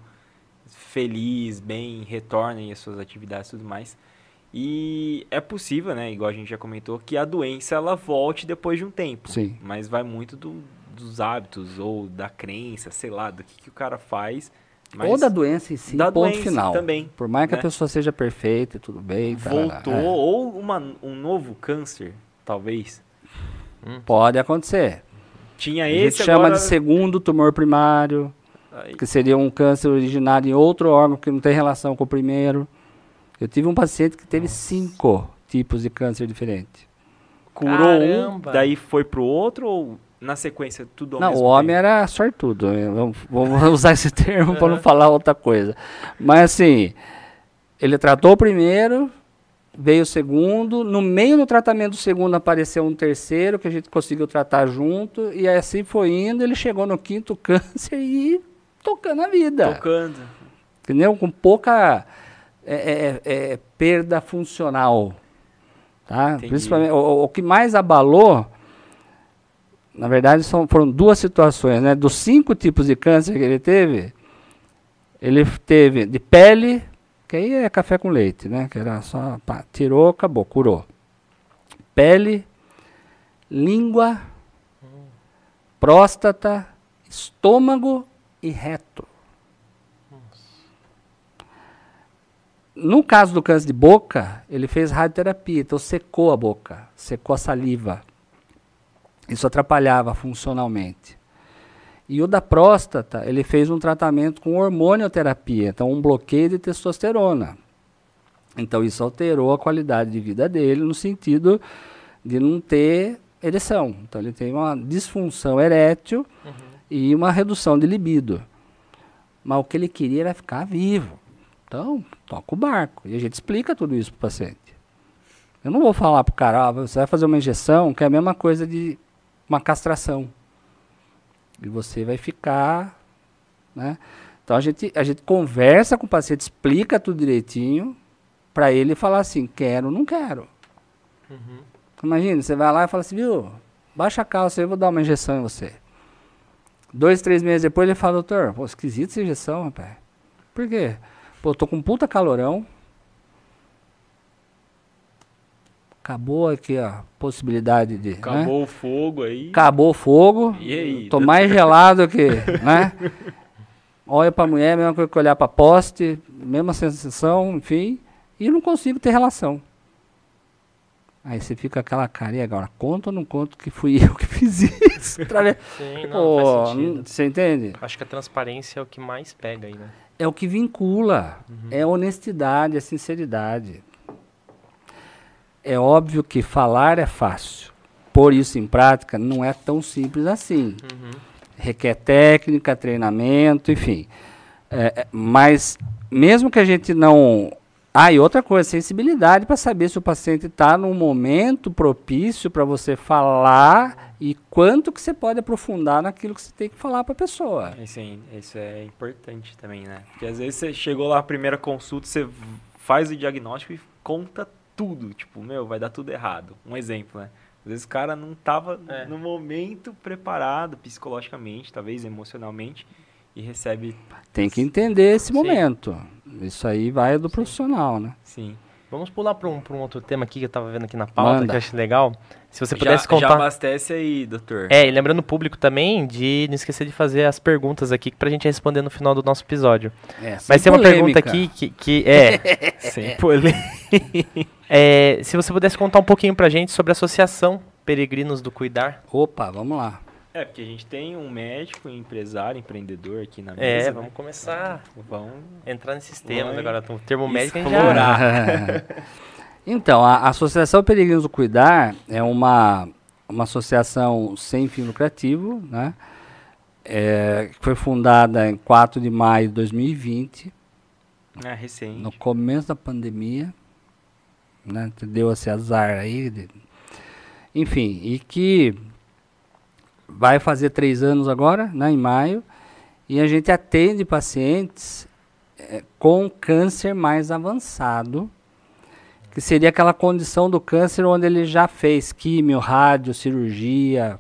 feliz, bem, retorna às suas atividades e tudo mais. E é possível, né, igual a gente já comentou, que a doença ela volte depois de um tempo. Sim. Mas vai muito do- dos hábitos ou da crença, sei lá, do que, que o cara faz. Mas Ou da doença em si, da ponto doença final. também, Por mais que né? a pessoa seja perfeita e tudo bem. tarará, voltou, é. ou uma, um novo câncer, talvez. Pode acontecer. Tinha A gente esse chama agora... de segundo tumor primário, Aí, que seria um câncer originário em outro órgão que não tem relação com o primeiro. Eu tive um paciente que teve cinco tipos de câncer diferentes. curou Caramba! um, daí foi pro outro ou na sequência tudo ao Não, o homem tempo? era sortudo. Vamos, usar esse termo para não falar outra coisa. Mas assim, ele tratou o primeiro, veio o segundo. No meio do tratamento do segundo apareceu um terceiro que a gente conseguiu tratar junto. E assim foi indo. Ele chegou no quinto câncer e tocando a vida. Tocando. Entendeu? Com pouca é, é, é, perda funcional. Tá? Entendi. Principalmente, o- o que mais abalou, na verdade, são, foram duas situações. Né? Dos cinco tipos de câncer que ele teve, ele teve de pele, que aí é café com leite, né? Que era só, pá, tirou, acabou, curou. Pele, língua, próstata, estômago e reto. No caso do câncer de boca, ele fez radioterapia, então secou a boca, secou a saliva. Isso atrapalhava funcionalmente. E o da próstata, ele fez um tratamento com hormonioterapia, então um bloqueio de testosterona. Então isso alterou a qualidade de vida dele no sentido de não ter ereção. Então ele tem uma disfunção erétil e uma redução de libido. Mas o que ele queria era ficar vivo. Então, toca o barco. E a gente explica tudo isso pro paciente. Eu não vou falar pro cara, ah, você vai fazer uma injeção, que é a mesma coisa de uma castração. E você vai ficar, né? Então a gente, a gente conversa com o paciente, explica tudo direitinho, para ele falar assim, quero, não quero. Imagina, você vai lá e fala assim, viu, baixa a calça, eu vou dar uma injeção em você. Dois, três meses depois ele fala, doutor, pô, esquisito essa injeção, rapaz. Por quê? Pô, eu tô com um puta calorão. Acabou aqui a possibilidade de. né? Acabou o fogo aí. Acabou o fogo. E aí, Tô mais gelado que. né? Olha pra mulher, mesma coisa que olhar pra poste, mesma sensação, enfim. E não consigo ter relação. Aí você fica com aquela cara, e agora? Conta ou não conto que fui eu que fiz isso? Pra ver. Sim, não, Pô, faz sentido. você entende? Acho que a transparência é o que mais pega aí, né? É o que vincula. É a honestidade, a sinceridade. É óbvio que falar é fácil. Pôr isso em prática não é tão simples assim. Requer técnica, treinamento, enfim. É, é, mas mesmo que a gente não. Ah, e outra coisa, sensibilidade para saber se o paciente está num momento propício para você falar e quanto que você pode aprofundar naquilo que você tem que falar para a pessoa. Isso é, isso é importante também, né? Porque às vezes você chegou lá, a primeira consulta, você faz o diagnóstico e conta tudo, tipo, meu, vai dar tudo errado. Um exemplo, né? Às vezes o cara não tava É. no momento preparado psicologicamente, talvez emocionalmente, e recebe, Tem que entender esse Sim. momento. Isso aí vai do profissional, né? sim. Vamos pular para um, pra um outro tema aqui que eu tava vendo aqui na pauta, Manda. que eu acho legal. Se você já, pudesse já contar. abastece aí, doutor. É, e lembrando o público também de não esquecer de fazer as perguntas aqui pra gente responder no final do nosso episódio. É, Mas tem uma pergunta polêmica. aqui que, que é, Sem polêmica. é, se você pudesse contar um pouquinho pra gente sobre a Associação Peregrinos do Cuidar. Opa, vamos lá. É, porque a gente tem um médico, empresário, empreendedor aqui na É, mesa. né? vamos começar Vamos entrar nesses temas agora. O termo médico a gente já... explorar. Então, a Associação Peregrinos do Cuidar é uma, uma associação sem fim lucrativo, né? É, que foi fundada em 4 de maio de 2020, É, recente. no começo da pandemia, né? Deu esse azar aí. enfim, e que vai fazer três anos agora, né, em maio, e a gente atende pacientes eh, com câncer mais avançado, que seria aquela condição do câncer onde ele já fez químio, rádio, cirurgia,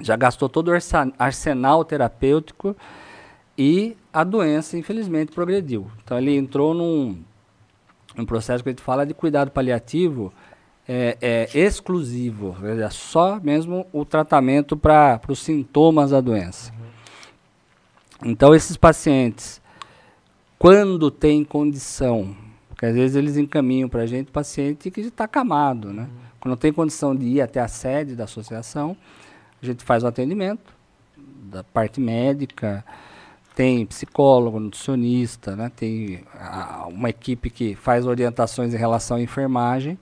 já gastou todo o arsenal terapêutico e a doença, infelizmente, progrediu. Então, ele entrou num, num processo que a gente fala de cuidado paliativo é, é, exclusivo, seja, só mesmo o tratamento para os sintomas da doença. Então, esses pacientes, quando tem condição, porque às vezes eles encaminham para a gente paciente que está acamado, né? Quando tem condição de ir até a sede da associação, a gente faz o atendimento da parte médica, tem psicólogo, nutricionista, né? tem a- uma equipe que faz orientações em relação à enfermagem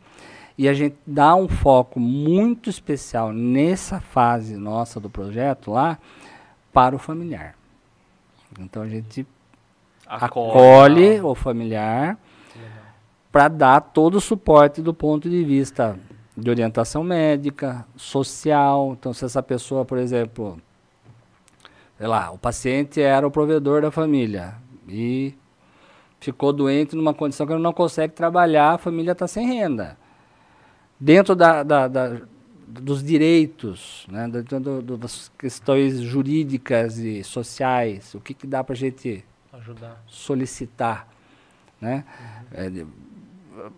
e a gente dá um foco muito especial nessa fase nossa do projeto lá para o familiar. Então a gente acolhe o familiar para dar todo o suporte do ponto de vista de orientação médica, social. Então, se essa pessoa, por exemplo, sei lá, o paciente era o provedor da família e ficou doente numa condição que ele não consegue trabalhar, a família está sem renda. Dentro da, da- da- dos direitos, né, dentro do- do- das questões jurídicas e sociais, o que, que dá para a gente Ajudar. solicitar, né? É, de-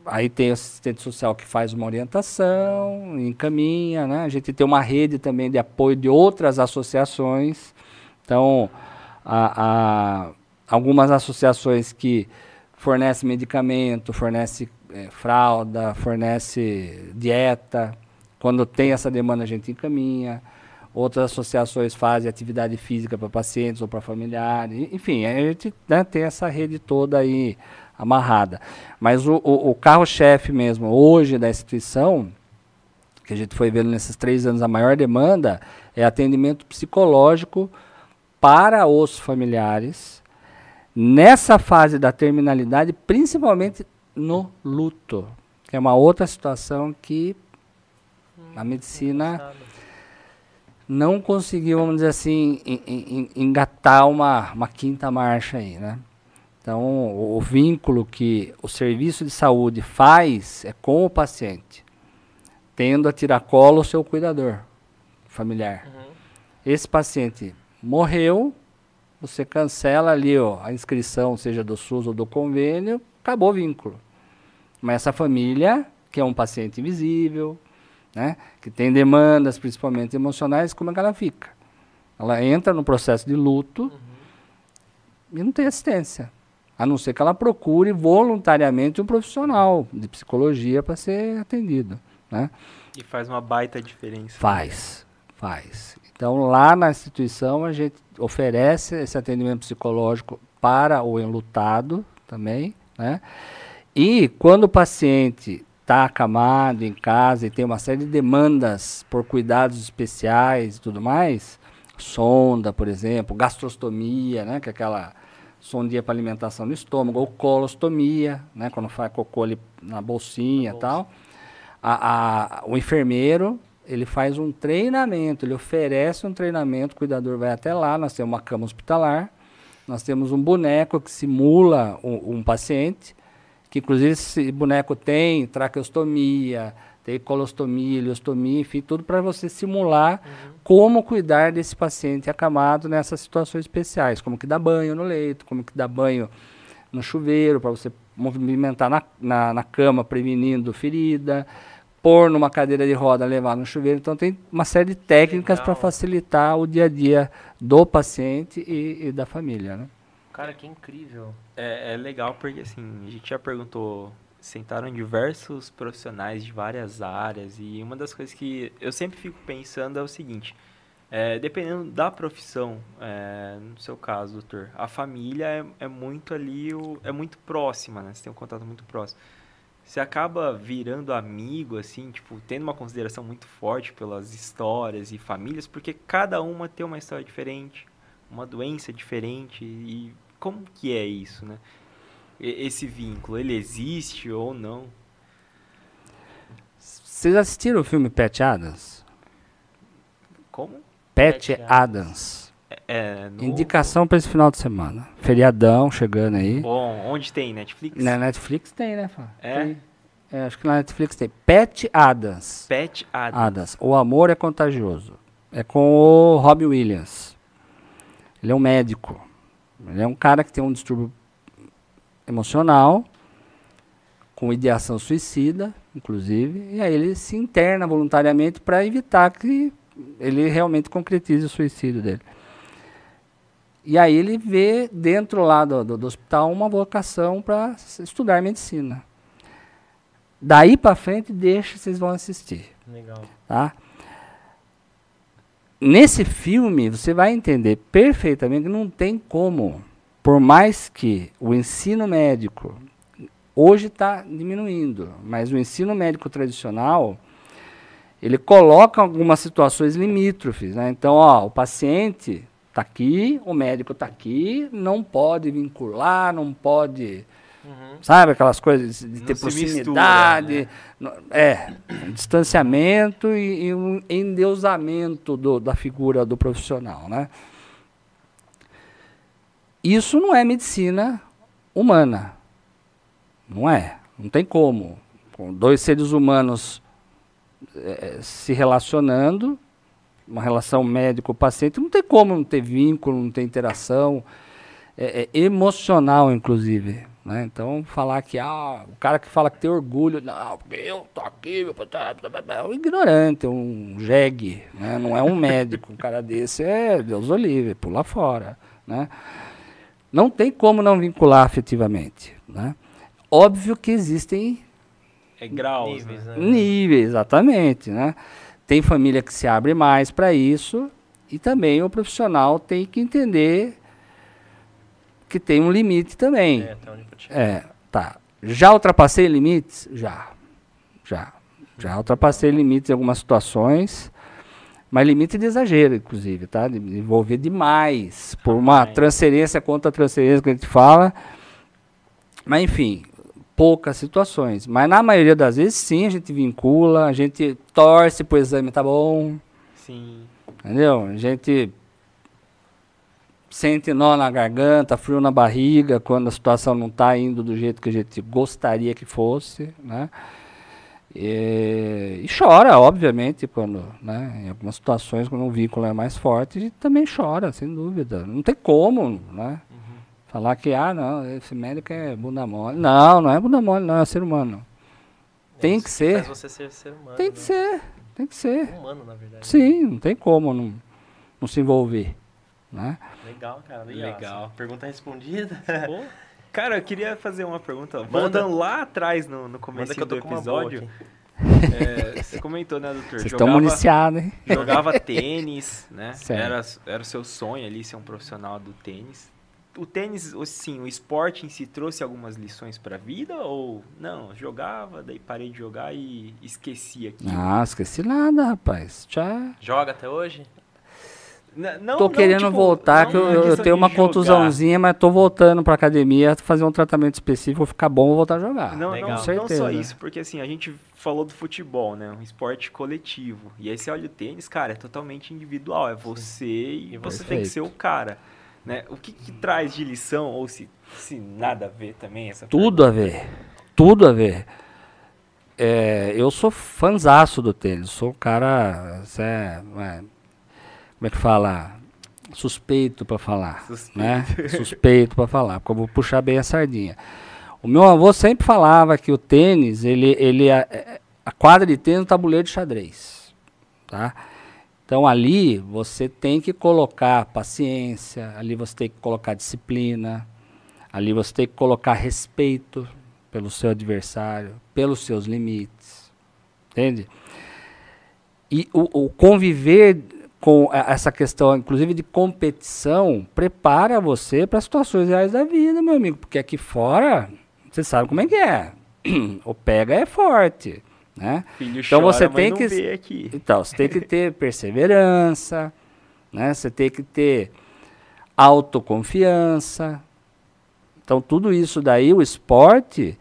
aí tem o assistente social que faz uma orientação, encaminha, né? A gente tem uma rede também de apoio de outras associações. Então, algumas associações que fornecem medicamento, fornecem eh, fralda, fornece dieta. Quando tem essa demanda, a gente encaminha. Outras associações fazem atividade física para pacientes ou para familiares. Enfim, a gente né, tem essa rede toda aí amarrada. Mas o, o- o carro-chefe mesmo, hoje, da instituição, que a gente foi vendo nesses três anos a maior demanda, é atendimento psicológico para os familiares, nessa fase da terminalidade, principalmente no luto, que é uma outra situação que a medicina não conseguiu, vamos dizer assim, en- en- en- engatar uma, uma quinta marcha aí, né? Então, o, o vínculo que o serviço de saúde faz é com o paciente, tendo a tiracolo o seu cuidador familiar. Esse paciente morreu, você cancela ali ó, a inscrição, seja do SUS ou do convênio, acabou o vínculo. Mas essa família, que é um paciente invisível, né, que tem demandas, principalmente emocionais, como é que ela fica? Ela entra no processo de luto e não tem assistência. A não ser que ela procure voluntariamente um profissional de psicologia para ser atendido. Né? E faz uma baita diferença. Faz, faz. Então, lá na instituição, a gente oferece esse atendimento psicológico para o enlutado também, né? E quando o paciente está acamado em casa e tem uma série de demandas por cuidados especiais e tudo mais, sonda, por exemplo, gastrostomia, né? Que é aquela sondinha para alimentação no estômago, ou colostomia, né? Quando faz cocô ali na bolsinha e tal. A, a- o enfermeiro ele faz um treinamento, ele oferece um treinamento, o cuidador vai até lá, nós temos uma cama hospitalar, nós temos um boneco que simula um, um paciente, que inclusive esse boneco tem traqueostomia, tem colostomia, ileostomia, enfim, tudo para você simular uhum. como cuidar desse paciente acamado nessas situações especiais, como que dá banho no leito, como que dá banho no chuveiro, para você movimentar na, na, na, cama prevenindo ferida, pôr numa cadeira de roda, levar no chuveiro. Então tem uma série de técnicas para facilitar o dia a dia do paciente e, e da família, né? Cara, que incrível. É, é legal porque assim, a gente já perguntou sentaram diversos profissionais de várias áreas e uma das coisas que eu sempre fico pensando é o seguinte é, dependendo da profissão é, no seu caso doutor a família é, é, muito ali o, é muito próxima né você tem um contato muito próximo você acaba virando amigo assim tipo tendo uma consideração muito forte pelas histórias e famílias porque cada uma tem uma história diferente uma doença diferente e como que é isso né? Esse vínculo ele existe ou não? Vocês assistiram o filme Pet Adams? Como? Pet, Pet Adams. É, é, no... Indicação para esse final de semana. Feriadão chegando aí. Bom, onde tem? Netflix? Na Netflix tem, né, Fá? É? Tem. é? Acho que na Netflix tem. Pet Adams. Pet Adams. Adams. O Amor é Contagioso. É com o Robbie Williams. Ele é um médico. Ele é um cara que tem um distúrbio emocional, com ideação suicida, inclusive, e aí ele se interna voluntariamente para evitar que ele realmente concretiza o suicídio dele. E aí ele vê dentro lá do, do, do hospital uma vocação para estudar medicina. Daí para frente, deixa, vocês vão assistir. Legal. Tá? Nesse filme, você vai entender perfeitamente que não tem como, por mais que o ensino médico hoje está diminuindo, mas o ensino médico tradicional ele coloca algumas situações limítrofes. Né? Então, ó, o paciente está aqui, o médico está aqui, não pode vincular, não pode. Uhum. Sabe aquelas coisas de ter proximidade, mistura, né? é, um distanciamento e, e, um endeusamento do, da figura do profissional, né? Isso não é medicina humana, não é, não tem como. Com dois seres humanos é, se relacionando, uma relação médico-paciente, não tem como não ter vínculo, não ter interação, é, é emocional, inclusive. Né? Então, falar que ah, o cara que fala que tem orgulho, não, eu tô aqui, é um ignorante, um jegue, né? não é um médico. Um cara desse é Deus o pula fora. Né? Não tem como não vincular afetivamente. Né? Óbvio que existem é graus, níveis, né? né? Níveis, exatamente, né? Tem família que se abre mais para isso e também o profissional tem que entender que tem um limite também. É, onde é tá. Já ultrapassei limites? Já. Já. Já ultrapassei limites em algumas situações, mas limite de exagero, inclusive, tá? De envolver demais por uma transferência contra transferência que a gente fala. Mas enfim, poucas situações. Mas na maioria das vezes, sim, a gente vincula, a gente torce pro exame tá bom. Sim. Entendeu? A gente sente nó na garganta, frio na barriga, quando a situação não está indo do jeito que a gente gostaria que fosse, né? E, e, chora, obviamente, quando, né, em algumas situações, quando o vínculo é mais forte, a gente também chora, sem dúvida. Não tem como, né? Falar que, ah, não, esse médico é bunda mole. Não, não é bunda mole, não, é ser humano. É tem que ser. Faz você ser ser humano. Tem que né? ser, tem que ser. Humano, na verdade. Sim, não tem como não, não se envolver. Né? Legal, cara, legal. legal. Pergunta respondida. Cara, eu queria fazer uma pergunta. Manda. Voltando lá atrás no, no começo do episódio. É, você comentou, né, doutor? Vocês estão municiados, hein? Jogava tênis, né? Era, era o seu sonho ali ser um profissional do tênis o tênis, sim, o esporte em si trouxe algumas lições para a vida ou não? Jogava, daí parei de jogar e esqueci aqui. Ah, esqueci nada, rapaz. Já. Joga até hoje? Não, tô querendo tipo, voltar, que eu, eu tenho uma contusãozinha, mas tô voltando pra academia, fazer um tratamento específico, vou ficar bom, vou voltar a jogar. Não, não, não, só isso, porque assim, a gente falou do futebol, né? Um esporte coletivo. E aí você olha o tênis, cara, é totalmente individual. É você e, e você tem que ser o cara. Né? O que, que, traz de lição, ou se, se nada a ver também essa Tudo a ver. tudo a ver. É, eu sou fanzaço do tênis, sou um cara, é, é, como é que fala? Suspeito para falar, Suspeito. né? Suspeito para falar, porque eu vou puxar bem a sardinha. O meu avô sempre falava que o tênis, ele, ele a, a quadra de tênis é um tabuleiro de xadrez, tá? Então ali você tem que colocar paciência, ali você tem que colocar disciplina, ali você tem que colocar respeito pelo seu adversário, pelos seus limites, entende? E o, o conviver com essa questão, inclusive de competição, prepara você para situações reais da vida, meu amigo, porque aqui fora você sabe como é que é. O pega é forte, né? Filho então chora, você tem que então você tem que ter perseverança, né? Você tem que ter autoconfiança. Então tudo isso daí o esporte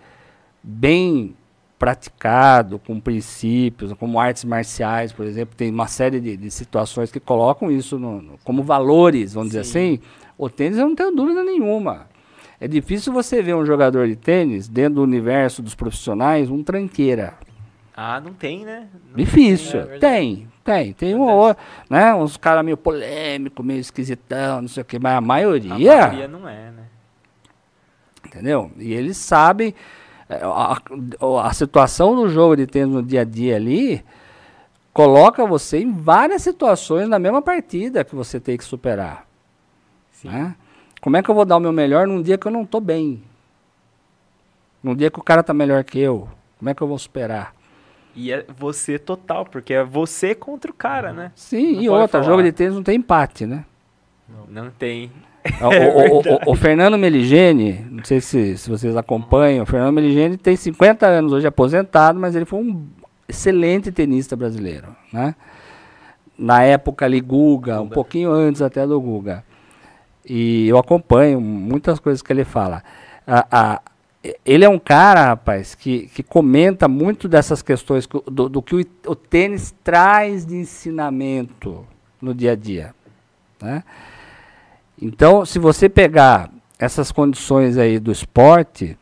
bem praticado, com princípios, como artes marciais, por exemplo, tem uma série de, de situações que colocam isso no, no, como valores, vamos Sim. dizer assim. O tênis eu não tenho dúvida nenhuma. É difícil você ver um jogador de tênis dentro do universo dos profissionais, um tranqueira. Ah, não tem, né? Não Difícil. Tem, é tem, tem. Tem um ou né? Uns caras meio polêmicos, meio esquisitão, não sei o que, mas a maioria. A maioria não é, né? Entendeu? E eles sabem é, a, a, a situação do jogo de tênis no dia a dia ali coloca você em várias situações na mesma partida que você tem que superar. Sim. Né? Como é que eu vou dar o meu melhor num dia que eu não estou bem? Num dia que o cara está melhor que eu? Como é que eu vou superar? E é você total, porque é você contra o cara, né? Sim, não e outra, falar. jogo de tênis não tem empate, né? Não, não tem. O, o, o, o, Fernando Meligeni, não sei se, se vocês acompanham, o Fernando Meligeni tem 50 anos, hoje aposentado, mas ele foi um excelente tenista brasileiro, né? Na época ali, Guga, um pouquinho antes até do Guga. E eu acompanho muitas coisas que ele fala. A, a, ele é um cara, rapaz, que, que comenta muito dessas questões do, do que o, o, tênis traz de ensinamento no dia a dia. Né? Então, se você pegar essas condições aí do esporte,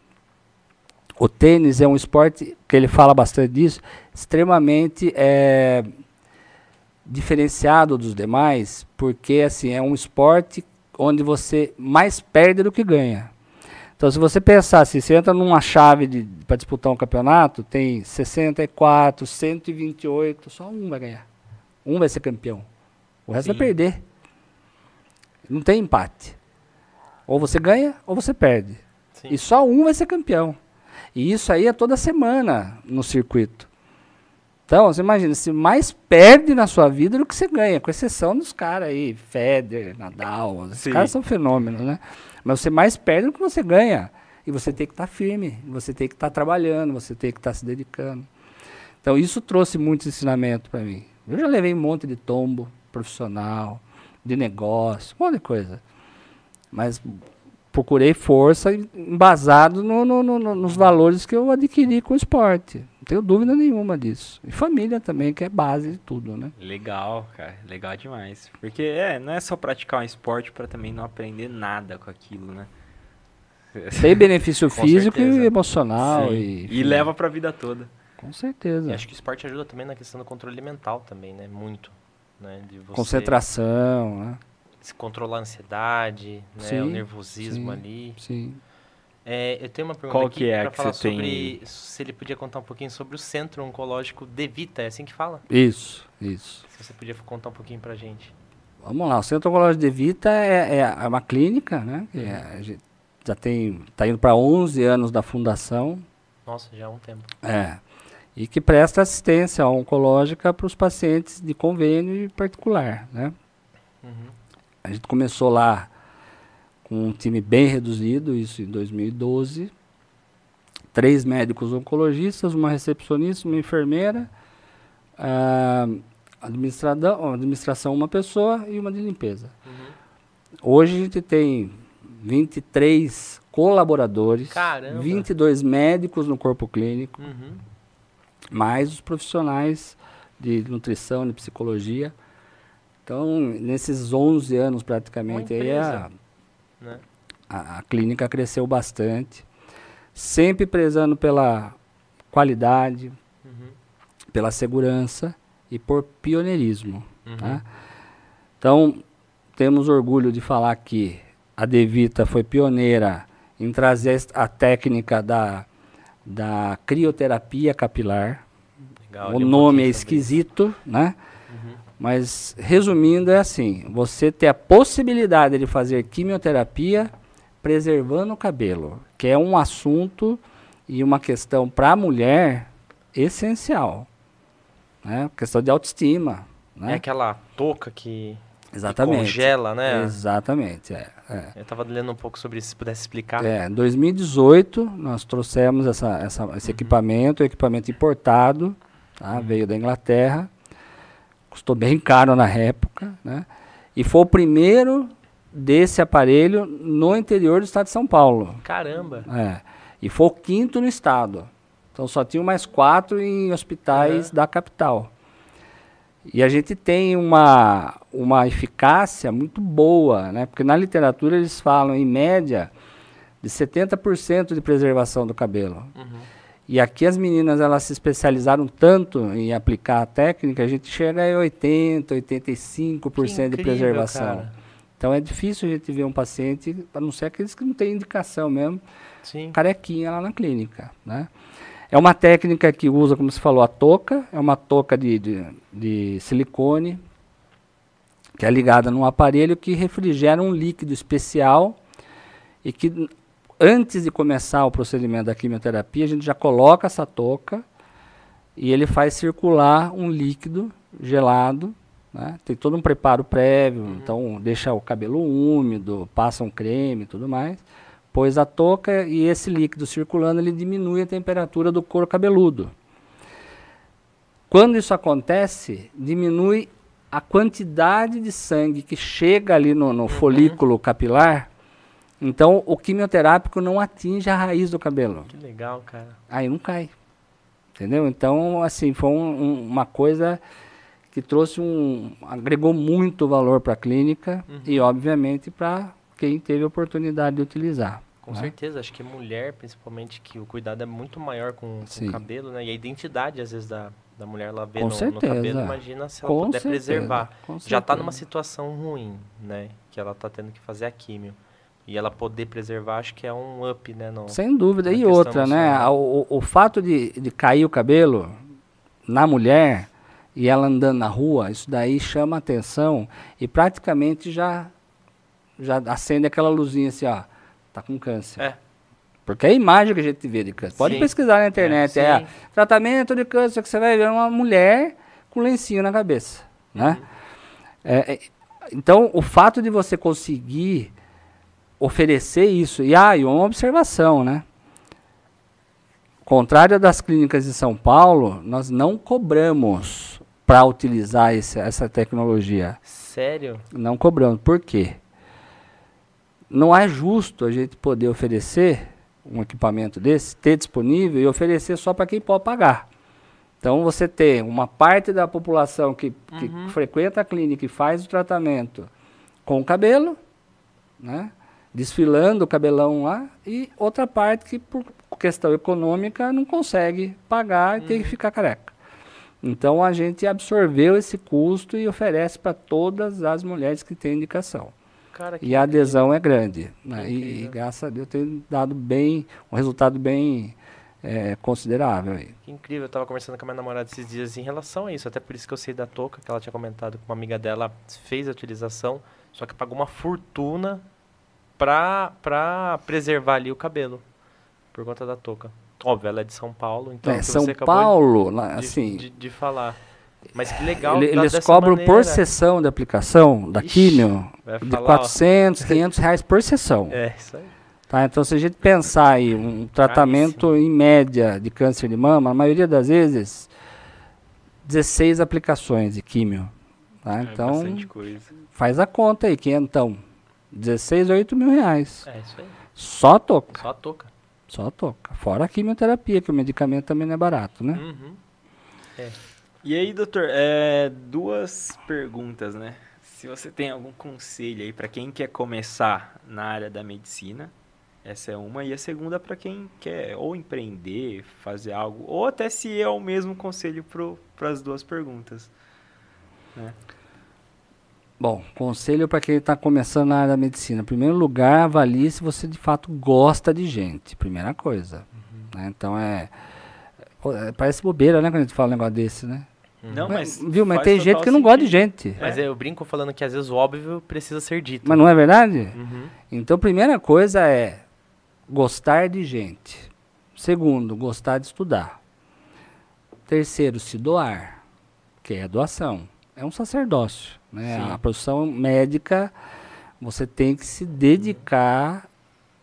o tênis é um esporte que ele fala bastante disso, extremamente é, diferenciado dos demais, porque assim é um esporte onde você mais perde do que ganha. Então, se você pensar assim, você entra numa chave para disputar um campeonato, tem 64, 128, só um vai ganhar. Um vai ser campeão. O resto Sim. vai perder. Não tem empate. Ou você ganha ou você perde. Sim. E só um vai ser campeão. E isso aí é toda semana no circuito. Então, você imagina, se mais perde na sua vida do que você ganha, com exceção dos caras aí, Federer, Nadal, esses caras são fenômenos, né? Mas você mais perde do que você ganha. E você tem que estar tá firme, você tem que estar tá trabalhando, você tem que estar tá se dedicando. Então, isso trouxe muito ensinamento para mim. Eu já levei um monte de tombo profissional, de negócio, um monte de coisa. Mas procurei força embasado no, no, no, nos valores que eu adquiri com o esporte. Não tenho dúvida nenhuma disso. E família também, que é base de tudo, né? Legal, cara. Legal demais. Porque é, não é só praticar um esporte para também não aprender nada com aquilo, né? Tem benefício físico certeza. e emocional. E, e leva para a vida toda. Com certeza. E acho que o esporte ajuda também na questão do controle mental também, né? Muito. Né? De você... Concentração, né? Se controlar a ansiedade, né? Sim, o nervosismo sim, ali. Sim. É, eu tenho uma pergunta Qual aqui que é para falar sobre tem... se ele podia contar um pouquinho sobre o Centro Oncológico de Vita, é assim que fala? Isso, isso. Se você podia contar um pouquinho para gente. Vamos lá, o Centro Oncológico de Vita é, é, é uma clínica, né? É, já tem, está indo para 11 anos da fundação. Nossa, já há um tempo. É e que presta assistência oncológica para os pacientes de convênio e particular, né? A gente começou lá com um time bem reduzido, isso em 2012. Três médicos oncologistas, uma recepcionista, uma enfermeira, administração, administração uma pessoa e uma de limpeza. Uhum. Hoje a gente tem 23 colaboradores, Caramba. 22 médicos no corpo clínico. Uhum mais os profissionais de nutrição, de psicologia. Então, nesses 11 anos praticamente, aí a, né? a, a, clínica cresceu bastante. sempre prezando pela qualidade, Uhum. pela segurança e por pioneirismo. Uhum. tá? Então, temos orgulho de falar que a Devita foi pioneira em trazer a técnica da, da crioterapia capilar. Legal, o nome é esquisito, né? Uhum. Mas, resumindo, é assim: você ter a possibilidade de fazer quimioterapia preservando o cabelo, que é um assunto e uma questão para a mulher essencial. Né? Questão de autoestima. É Né? aquela touca que que congela, né? Exatamente. É, é. Eu tava lendo um pouco sobre isso, se pudesse explicar. É, em 2018, nós trouxemos essa, essa- esse equipamento, equipamento importado, tá? veio da Inglaterra, custou bem caro na época, né? e foi o primeiro desse aparelho no interior do estado de São Paulo. Caramba. É, e foi o quinto no estado. Então só tinham mais quatro em hospitais da capital. E a gente tem uma, uma eficácia muito boa, né? Porque na literatura eles falam, em média, de 70% de preservação do cabelo. Uhum. E aqui as meninas elas se especializaram tanto em aplicar a técnica, a gente chega a 80, 85% Que de incrível, preservação. cara. Então é difícil a gente ver um paciente, a não ser aqueles que não têm indicação mesmo, Sim. carequinha lá na clínica, né? É uma técnica que usa, como você falou, a touca, é uma touca de, de, de silicone, que é ligada num aparelho que refrigera um líquido especial e que antes de começar o procedimento da quimioterapia, a gente já coloca essa touca e ele faz circular um líquido gelado, né? Tem todo um preparo prévio, então deixa o cabelo úmido, passa um creme e tudo mais pôs a touca e esse líquido circulando ele diminui a temperatura do couro cabeludo. Quando isso acontece, diminui a quantidade de sangue que chega ali no, no folículo capilar. Então, o quimioterápico não atinge a raiz do cabelo. Que legal, cara. Aí não cai. Entendeu? Então, assim, foi um- um- uma coisa que trouxe um. agregou muito valor para a clínica e, obviamente, para quem teve a oportunidade de utilizar. Com né? certeza, acho que mulher, principalmente, que o cuidado é muito maior com, com o cabelo, né? E a identidade, às vezes, da, da mulher, ela vê no, no cabelo, imagina se ela Com puder certeza, preservar. Já tá certeza. numa situação ruim, né? Que ela tá tendo que fazer a químio. E ela poder preservar, acho que é um up, né? No, Sem dúvida. E outra, né? O, o fato de, de cair o cabelo na mulher e ela andando na rua, isso daí chama atenção e praticamente já, já acende aquela luzinha assim, ó. Tá com câncer. É. Porque é a imagem que a gente vê de câncer. Pode Sim. pesquisar na internet. É, É, tratamento de câncer que você vai ver uma mulher com lencinho na cabeça. Né? Uhum. É, é, então, o fato de você conseguir oferecer isso, e, ah, e uma observação, né? Contrário das clínicas de São Paulo, nós não cobramos para utilizar esse, essa tecnologia. Sério? Não cobramos. Por quê? Não é justo a gente poder oferecer um equipamento desse, ter disponível e oferecer só para quem pode pagar. Então você tem uma parte da população que, que Uhum. frequenta a clínica e faz o tratamento com o cabelo, né? Desfilando o cabelão lá, e outra parte que por questão econômica não consegue pagar e tem Uhum. que ficar careca. Então a gente absorveu esse custo e oferece para todas as mulheres que têm indicação. Cara, E a incrível. adesão é grande. Né? E, e graças a Deus tem dado bem, um resultado bem eh, considerável. Aí. Que incrível, eu tava conversando com a minha namorada esses dias em relação a isso, até por isso que eu sei da touca, que ela tinha comentado que uma amiga dela fez a utilização, só que pagou uma fortuna pra, pra preservar ali o cabelo, por conta da touca. Óbvio, ela é de São Paulo, então É, que São Paulo, lá, de, assim, de, de falar. Mas que legal, ele- eles cobram maneira. por sessão de aplicação da químio de falar, ó. 400, 500 reais por sessão. É, isso aí. Tá? Então, se a gente pensar aí, um tratamento em média de câncer de mama, a maioria das vezes, 16 aplicações de químio. Tá? É Então, faz a conta aí, quentão. 16, 8 mil reais. É isso aí. Só a touca. Só a touca. Só a touca. Fora a quimioterapia, que o medicamento também não é barato, né? Uhum. E aí, doutor, é, duas perguntas, né? Se você tem algum conselho aí para quem quer começar na área da medicina Essa é uma. E a segunda para quem quer ou empreender, fazer algo, ou até se é o mesmo conselho para as duas perguntas. Né? Bom, conselho para quem está começando na área da medicina. Em primeiro lugar, avalie se você de fato gosta de gente. Primeira coisa. Uhum. Né? Então é, é, Parece bobeira, né, quando a gente fala um negócio desse, né? Não, mas. Viu, mas tem gente que não gosta de gente. Mas é. eu brinco falando que às vezes o óbvio precisa ser dito. Mas não é verdade? Uhum. Então, primeira coisa é gostar de gente. Segundo, gostar de estudar. Terceiro, se doar, que é a doação. É um sacerdócio. Né? A profissão médica, você tem que se dedicar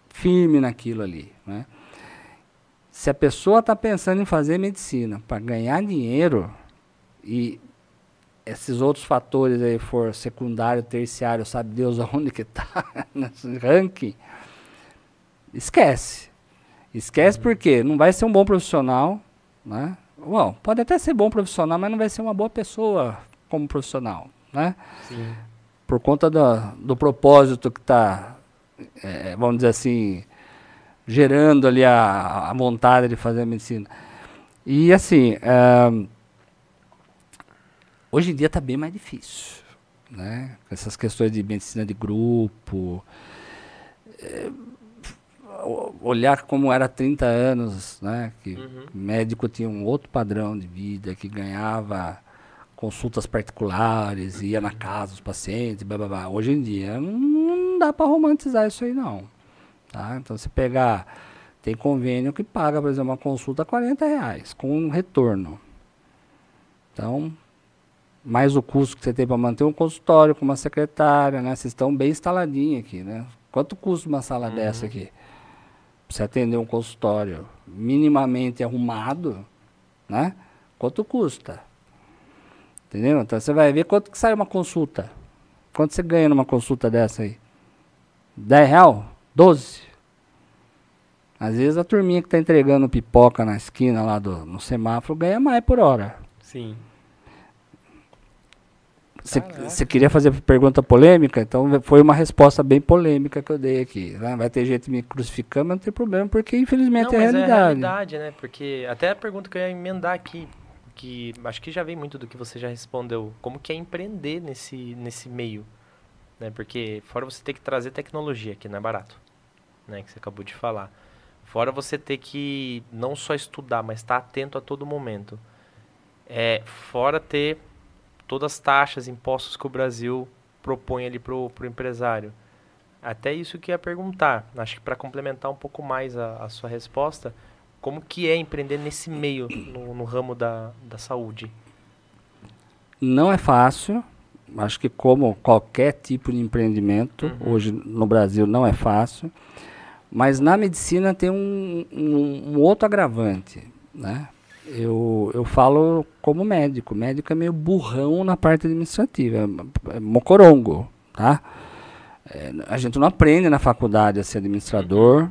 firme naquilo ali. Né? Se a pessoa está pensando em fazer medicina para ganhar dinheiro e esses outros fatores aí for secundário, terciário, sabe Deus aonde que está nesse ranking, esquece. Esquece uhum. porque não vai ser um bom profissional, né? Bom, pode até ser bom profissional, mas não vai ser uma boa pessoa como profissional, né? Sim. Por conta do, do propósito que está, é, vamos dizer assim, gerando ali a, a vontade de fazer a medicina. E assim, é, hoje em dia está bem mais difícil, né? Essas questões de medicina de grupo, é, olhar como era há 30 anos, né? Que uhum. médico tinha um outro padrão de vida, que ganhava consultas particulares, ia na casa dos pacientes, blá, blá, blá. Hoje em dia não, dá para romantizar isso aí não. Tá? Então você pegar, tem convênio que paga, por exemplo, uma consulta 40 reais, com um retorno. Então, mais o custo que você tem para manter um consultório com uma secretária, né? Vocês estão bem instaladinhos aqui, né? Quanto custa uma sala uhum. dessa aqui? você atender um consultório minimamente arrumado, né? Quanto custa? Entendeu? Então você vai ver quanto que sai uma consulta. Quanto você ganha numa consulta dessa aí? 10 real? 12? Às vezes a turminha que está entregando pipoca na esquina lá do, no semáforo ganha mais por hora. Sim. Você queria fazer pergunta polêmica? Então foi uma resposta bem polêmica que eu dei aqui. Né? Vai ter gente me crucificando, mas não tem problema, porque infelizmente não, é a realidade. É a realidade, né? Porque até a pergunta que eu ia emendar aqui, que acho que já vem muito do que você já respondeu. Como que é empreender nesse, nesse meio? Né? Porque fora você ter que trazer tecnologia, que não é barato, né? Que você acabou de falar. Fora você ter que não só estudar, mas estar atento a todo momento. É, fora ter todas as taxas, impostos que o Brasil propõe ali para o empresário. Até isso que ia perguntar, acho que para complementar um pouco mais a, a, sua resposta, como que é empreender nesse meio, no, no ramo da, da saúde? Não é fácil, acho que como qualquer tipo de empreendimento, uhum. hoje no Brasil não é fácil, mas na medicina tem um, um, um outro agravante, né? eu, eu falo como médico. Médico é meio burrão na parte administrativa, é, é mocorongo, tá? É, a gente não aprende na faculdade a ser administrador.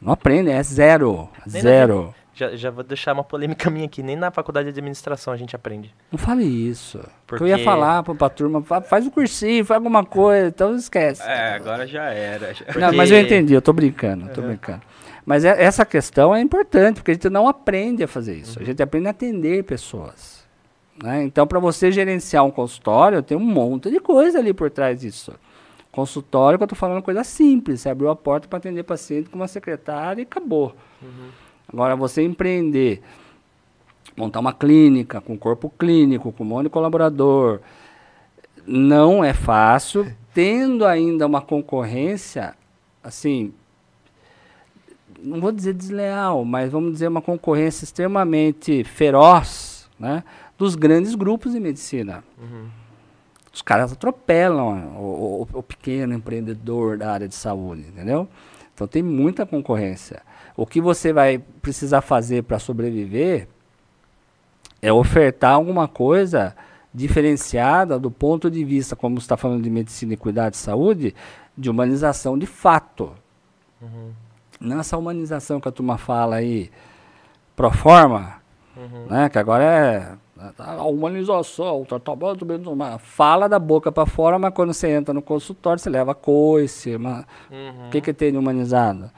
Não aprende, é zero. Nem zero. Já, já vou deixar uma polêmica minha aqui. Nem na faculdade de administração a gente aprende. Não fale isso. Porque... Eu ia falar pra, pra turma, faz o cursinho, faz alguma coisa, então esquece. É, agora já era. Porque... Não, mas eu entendi, eu tô brincando, tô uhum. brincando. Mas é, essa questão é importante, porque a gente não aprende a fazer isso. Uhum. A gente aprende a atender pessoas. Né? Então, para você gerenciar um consultório, tem um monte de coisa ali por trás disso. Consultório, que eu estou falando coisa simples. Você abriu a porta para atender paciente com uma secretária e acabou. Uhum. Agora, você empreender, montar uma clínica, com corpo clínico, com um monte de colaborador, não é fácil, tendo ainda uma concorrência, assim, não vou dizer desleal, mas vamos dizer uma concorrência extremamente feroz, né, dos grandes grupos de medicina. Uhum. Os caras atropelam o, o, o, pequeno empreendedor da área de saúde, entendeu? Então tem muita concorrência. O que você vai precisar fazer para sobreviver é ofertar alguma coisa diferenciada do ponto de vista, como você está falando de medicina e cuidado de saúde, de humanização de fato. Uhum nessa humanização que a turma fala aí, pro forma, Uhum. Né? Que agora é a humanização, o tratamento menos humano. Fala da boca para fora, mas quando você entra no consultório, você leva coice. Mas... Uhum. O que, que tem de humanizado?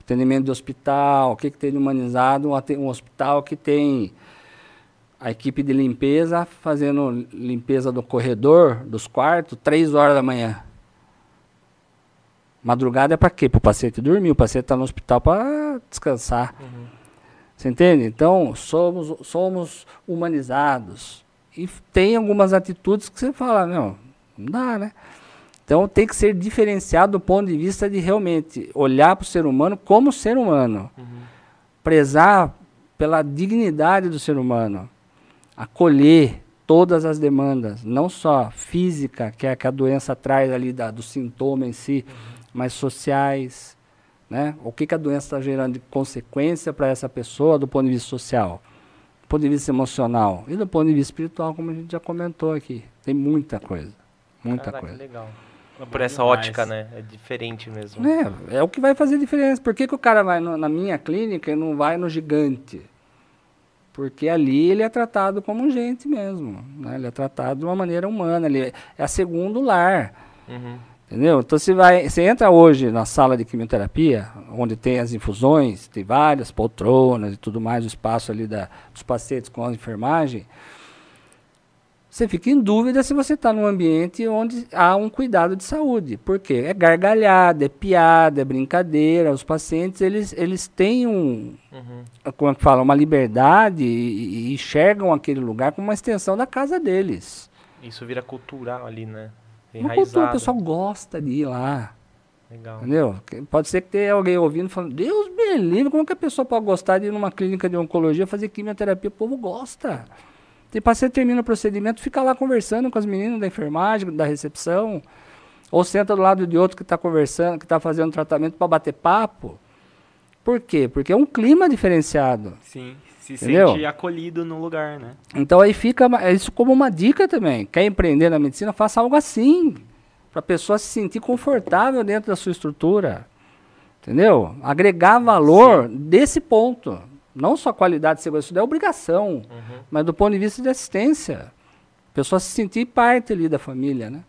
Atendimento de hospital. O que, que tem de humanizado? Um, um hospital que tem a equipe de limpeza fazendo limpeza do corredor, dos quartos, três horas da manhã. Madrugada é para quê? Para o paciente dormir. O paciente está no hospital para descansar. Uhum. Você entende? Então, somos, somos humanizados. E tem algumas atitudes que você fala, não, não dá, né? Então, tem que ser diferenciado do ponto de vista de realmente olhar para o ser humano como ser humano. Uhum. Prezar pela dignidade do ser humano. Acolher todas as demandas, não só física, que é que a doença traz ali da, do sintoma em si, uhum. mas sociais, né? O que, que a doença está gerando de consequência para essa pessoa do ponto de vista social, do ponto de vista emocional e do ponto de vista espiritual, como a gente já comentou aqui. Tem muita coisa. Muita Caraca, coisa. legal. Por essa ótica, né? É diferente mesmo. É, é o que vai fazer diferença. Por que, que o cara vai no, na minha clínica e não vai no gigante? Porque ali ele é tratado como gente mesmo. Né? Ele é tratado de uma maneira humana. Ele é, é a segundo lar. Uhum. Entendeu? Então você vai, você entra hoje na sala de quimioterapia, onde tem as infusões, tem várias poltronas e tudo mais, o espaço ali da, dos pacientes com a enfermagem. Você fica em dúvida se você está num ambiente onde há um cuidado de saúde. Por quê? É gargalhada, é piada, é brincadeira. Os pacientes, eles, eles têm um, uhum. como é que fala, uma liberdade e, e enxergam aquele lugar como uma extensão da casa deles. Isso vira cultural ali, né? Uma cultura, o pessoal gosta de ir lá. Legal. Entendeu? Pode ser que tenha alguém ouvindo falando, Deus me livre, como que a pessoa pode gostar de ir numa clínica de oncologia fazer quimioterapia? O povo gosta. Tem paciente termina o procedimento, fica lá conversando com as meninas da enfermagem, da recepção, ou senta do lado de outro que está conversando, que está fazendo tratamento para bater papo. Por quê? Porque é um clima diferenciado. Sim, se Entendeu? sente acolhido no lugar, né? Então aí fica isso como uma dica também. Quer empreender na medicina, faça algo assim. Para a pessoa se sentir confortável dentro da sua estrutura. Entendeu? Agregar valor Sim. desse ponto. Não só qualidade de segurança, isso é obrigação. Uhum. Mas do ponto de vista de assistência. A pessoa se sentir parte ali da família, né?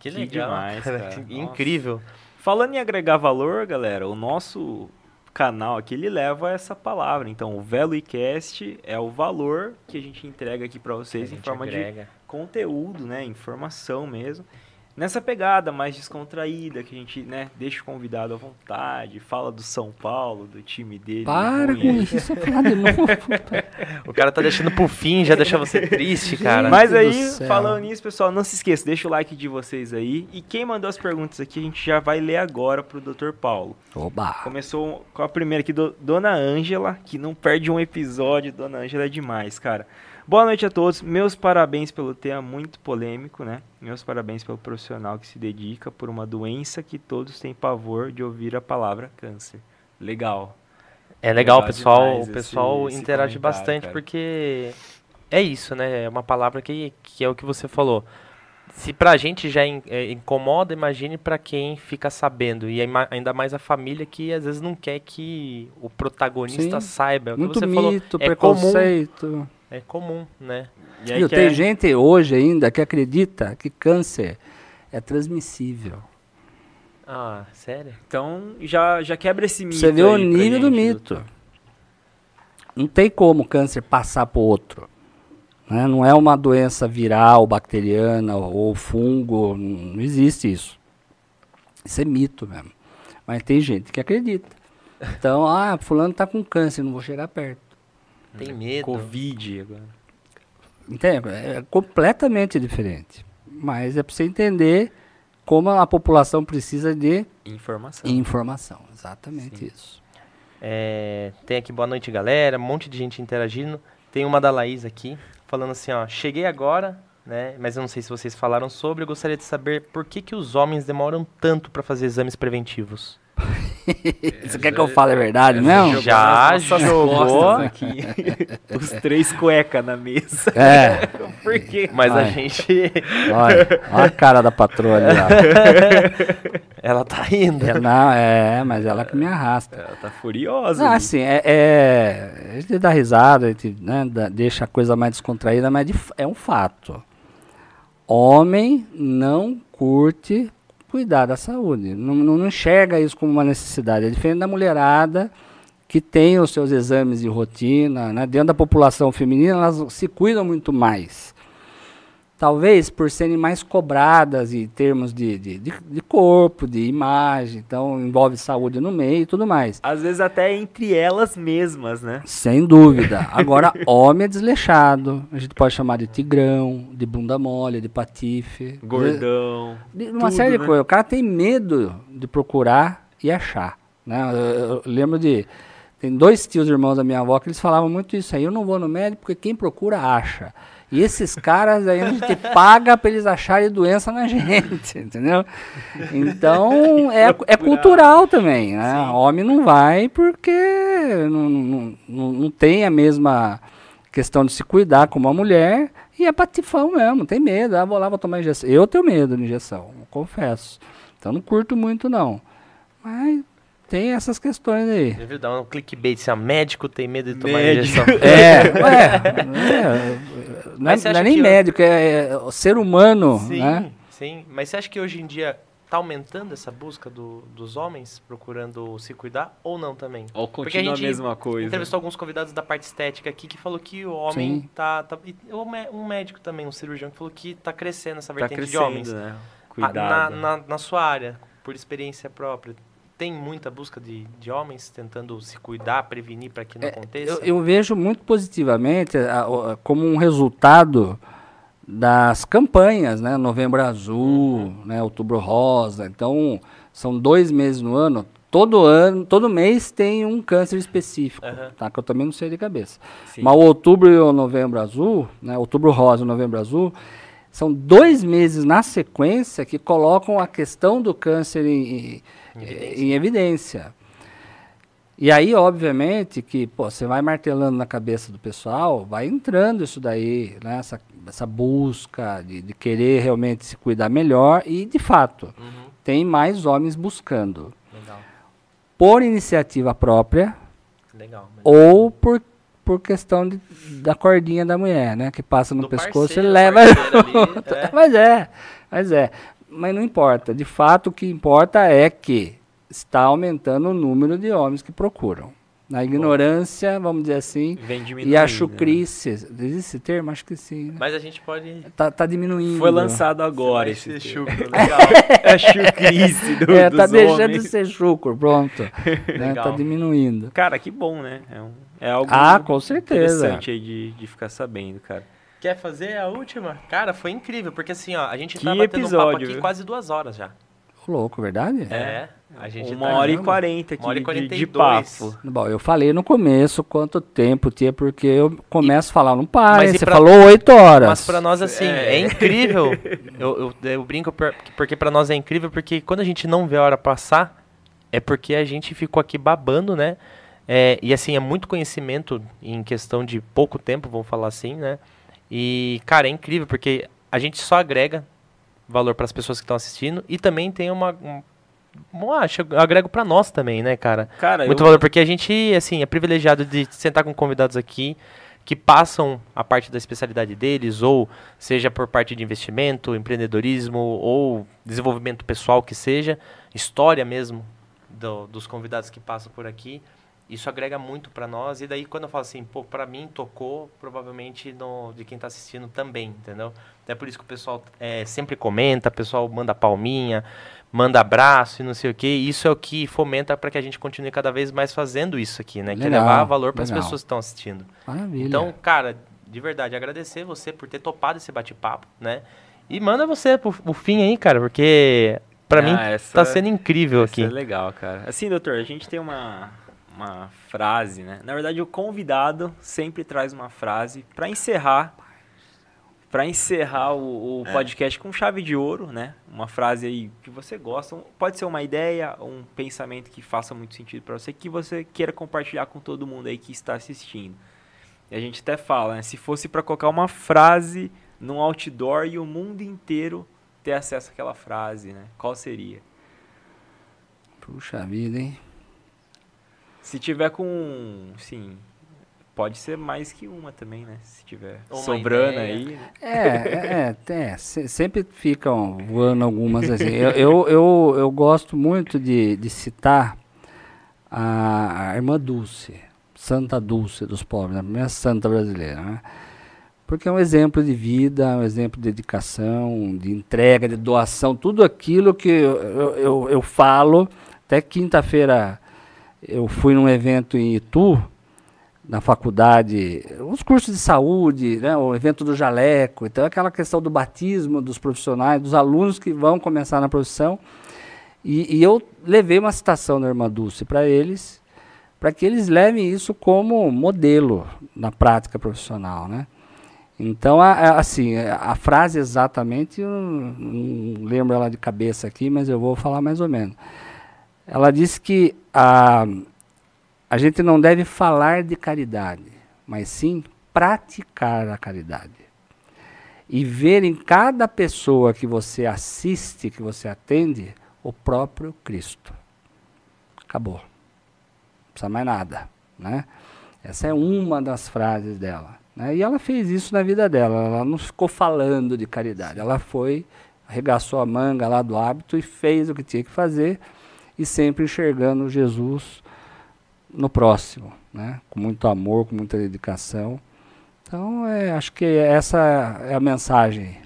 Que legal. Que demais, cara. Incrível. Falando em agregar valor, galera, o nosso canal aqui ele leva essa palavra. Então, o VeloiCast é o valor que a gente entrega aqui para vocês em forma agrega. de conteúdo, né, informação mesmo nessa pegada mais descontraída, que a gente, né, deixa o convidado à vontade, fala do São Paulo, do time dele. Para com isso, falar de novo. o cara tá deixando pro fim, já deixa você triste, cara. Mas aí, falando nisso, pessoal, não se esqueça, deixa o like de vocês aí. E quem mandou as perguntas aqui, a gente já vai ler agora pro Dr. Paulo. Oba! Começou com a primeira aqui, do, Dona Ângela, que não perde um episódio. Dona Ângela é demais, cara. Boa noite a todos. Meus parabéns pelo tema muito polêmico, né? Meus parabéns pelo profissional que se dedica por uma doença que todos têm pavor de ouvir a palavra câncer. Legal. É legal, legal pessoal, o pessoal esse, interage esse bastante cara. porque é isso, né? É uma palavra que, que é o que você falou. Se pra gente já in, é, incomoda, imagine para quem fica sabendo. E ainda mais a família que às vezes não quer que o protagonista Sim, saiba. É o muito você mito, falou. É preconceito. Comum, é comum, né? E aí tem é... gente hoje ainda que acredita que câncer é transmissível. Ah, sério? Então já, já quebra esse mito. Você vê o nível do mito. Doutor. Não tem como o câncer passar para o outro. Né? Não é uma doença viral, bacteriana ou fungo. Não existe isso. Isso é mito mesmo. Mas tem gente que acredita. Então, ah, fulano está com câncer, não vou chegar perto. Tem medo. Covid agora. Entende? É completamente diferente. Mas é para você entender como a população precisa de informação. Informação, exatamente Sim. isso. É, tem aqui boa noite, galera. Um monte de gente interagindo. Tem uma da Laís aqui, falando assim, ó. Cheguei agora, né? Mas eu não sei se vocês falaram sobre. Eu gostaria de saber por que, que os homens demoram tanto para fazer exames preventivos. Você quer que eu fale a verdade mesmo? Já jogou. aqui. Os três cueca na mesa. É. Por quê? Mas a gente. Olha, olha a cara da patroa ali. ó. Ela tá indo. É, Não, é, mas ela que me arrasta. Ela tá furiosa. Não, ali. assim, é, é- a gente dá risada, a gente né, deixa a coisa mais descontraída, mas é um fato. Homem não curte cuidar da saúde, não, não, enxerga isso como uma necessidade. É diferente da mulherada que tem os seus exames de rotina, né? dentro da população feminina elas se cuidam muito mais. Talvez por serem mais cobradas em termos de, de, de, de corpo, de imagem, então envolve saúde no meio e tudo mais. Às vezes até entre elas mesmas, né? Sem dúvida. Agora, homem é desleixado. A gente pode chamar de tigrão, de bunda mole, de patife. Gordão. De, de uma tudo, série de né? coisas. O cara tem medo de procurar e achar. Né? Eu, eu- eu lembro de. Tem dois tios irmãos da minha avó que eles falavam muito isso aí. Eu não vou no médico porque quem procura acha. E esses caras aí a gente paga para eles acharem doença na gente, entendeu? Então é, é cultural também, né? Homem não vai porque não, não, não, não tem a mesma questão de se cuidar como a mulher e é patifão mesmo, tem medo. Ah, vou lá, vou tomar injeção. Eu tenho medo de injeção, confesso. Então não curto muito não. Mas tem essas questões aí. Já viu dar um clickbait assim, ó, médico tem medo de tomar Médico. injeção. É, ué, é, não é, não é nem médico, é, é ser humano, Sim, né? sim. Mas você acha que hoje em dia tá aumentando essa busca do- dos homens procurando se cuidar ou não também? Ou Porque continua a, gente mesma coisa. Entrevistou alguns convidados da parte estética aqui que falou que o homem Sim. tá, tá e um mé- médico também, um cirurgião que falou que tá crescendo essa Tá vertente de crescendo, homens. né? Ah, Cuidado. Na, na, na sua área, por experiência própria, tem muita busca de, de homens tentando se cuidar, prevenir para que não aconteça? Eu, eu vejo muito positivamente a- a- como um resultado das campanhas, né? Novembro Azul, né? Outubro Rosa. Então, são dois meses no ano. Todo ano, todo mês tem um câncer específico, Aham. tá? Que eu também não sei de cabeça. Sim. Mas o Outubro e o Novembro Azul, né? Outubro Rosa e Novembro Azul, são dois meses na sequência que colocam a questão do câncer em, em- em evidência. E aí, obviamente, que pô, você vai martelando na cabeça do pessoal, vai entrando isso daí, né? essa, essa busca de, de querer realmente se cuidar melhor e, de fato, Uhum, tem mais homens buscando. legal, Por iniciativa própria legal. ou por, por questão de- da cordinha da mulher, né? Que passa no Do pescoço e parceiro, leva. parceira ali, é. Mas é, mas é. Mas não importa. De fato, o que importa é que está aumentando o número de homens que procuram. Na ignorância, vamos dizer assim, e a né? chucrice. Existe esse termo? Acho que sim. né? Mas a gente pode... Tá, tá diminuindo. Foi lançado agora esse chucro, legal. É a chucrice do, É, dos tá deixando homens. de ser chucro, pronto. né? Tá diminuindo. Cara, que bom, né? É, um, é algo Ah, com certeza. interessante aí de, de ficar sabendo, cara. Quer fazer a última? Cara, foi incrível, porque assim, ó, a gente Que tá batendo um papo episódio, aqui viu? quase duas horas já. Louco, verdade? É, a gente Uma tá... hora e quarenta aqui Uma hora e de, quarenta e de dois. papo. Bom, eu falei no começo quanto tempo tinha, porque eu começo a falar, não para, e Você pra- falou oito horas. Mas pra nós, assim, é, É. incrível. eu, eu, eu brinco por- porque pra nós é incrível, porque quando a gente não vê a hora passar, é porque a gente ficou aqui babando, né? É, e assim, é muito conhecimento em questão de pouco tempo, vamos falar assim, né? E, cara, é incrível, porque a gente só agrega valor para as pessoas que estão assistindo e também tem uma. Um, um, acho, eu agrego pra nós também, né, cara? Cara, Muito eu, valor, porque a gente, assim, é privilegiado de sentar com convidados aqui que passam a parte da especialidade deles, ou seja por parte de investimento, empreendedorismo, ou desenvolvimento pessoal que seja, história mesmo do- dos convidados que passam por aqui. Isso agrega muito para nós, e daí quando eu falo assim, pô, pra mim tocou, provavelmente no, de quem tá assistindo também, entendeu? Até por isso que o pessoal é, sempre comenta, o pessoal manda palminha, manda abraço e não sei o que. Isso é o que fomenta para que a gente continue cada vez mais fazendo isso aqui, né? que é Legal, levar valor para as legal. pessoas que estão assistindo. Maravilha. Então, cara, de verdade, agradecer você por ter topado esse bate-papo, né? E manda você pro, o fim aí, cara, porque pra Ah, mim essa- tá sendo incrível Isso aqui. é legal, cara. Assim, doutor, a gente tem uma, uma frase, né? Na verdade, o convidado sempre traz uma frase pra encerrar Pra encerrar o, o podcast com chave de ouro, né? Uma frase aí que você gosta. Pode ser uma ideia, um pensamento que faça muito sentido pra você, que você queira compartilhar com todo mundo aí que está assistindo. E a gente até fala, né? Se fosse pra colocar uma frase num outdoor e o mundo inteiro ter acesso àquela frase, né? Qual seria? Puxa vida, hein? Se tiver com, sim, pode ser mais que uma também, né? Se tiver Uma sobrando ideia. aí. É, é, é, é, se- sempre ficam voando algumas assim. Eu, eu, eu, eu gosto muito de, de citar a, a irmã Dulce, Santa Dulce dos pobres, a primeira santa brasileira, né? Porque é um exemplo de vida, um exemplo de dedicação, de entrega, de doação, tudo aquilo que eu, eu, eu falo. Até quinta-feira eu fui num evento em Itu, na faculdade, os cursos de saúde, né, o evento do jaleco, então aquela questão do batismo dos profissionais, dos alunos que vão começar na profissão. E, e eu levei uma citação da irmã Dulce para eles, para que eles levem isso como modelo na prática profissional, né? Então, a, a- assim, a frase exatamente, eu não, não lembro ela de cabeça aqui, mas eu vou falar mais ou menos. Ela disse que a, a gente não deve falar de caridade, mas sim praticar a caridade. E ver em cada pessoa que você assiste, que você atende, o próprio Cristo. Acabou. Não precisa mais nada. Né? Essa é uma das frases dela. né? E ela fez isso na vida dela. Ela não ficou falando de caridade. Ela foi, arregaçou a manga lá do hábito e fez o que tinha que fazer e sempre enxergando Jesus no próximo, né? Com muito amor, com muita dedicação. Então, é, acho que essa é a mensagem.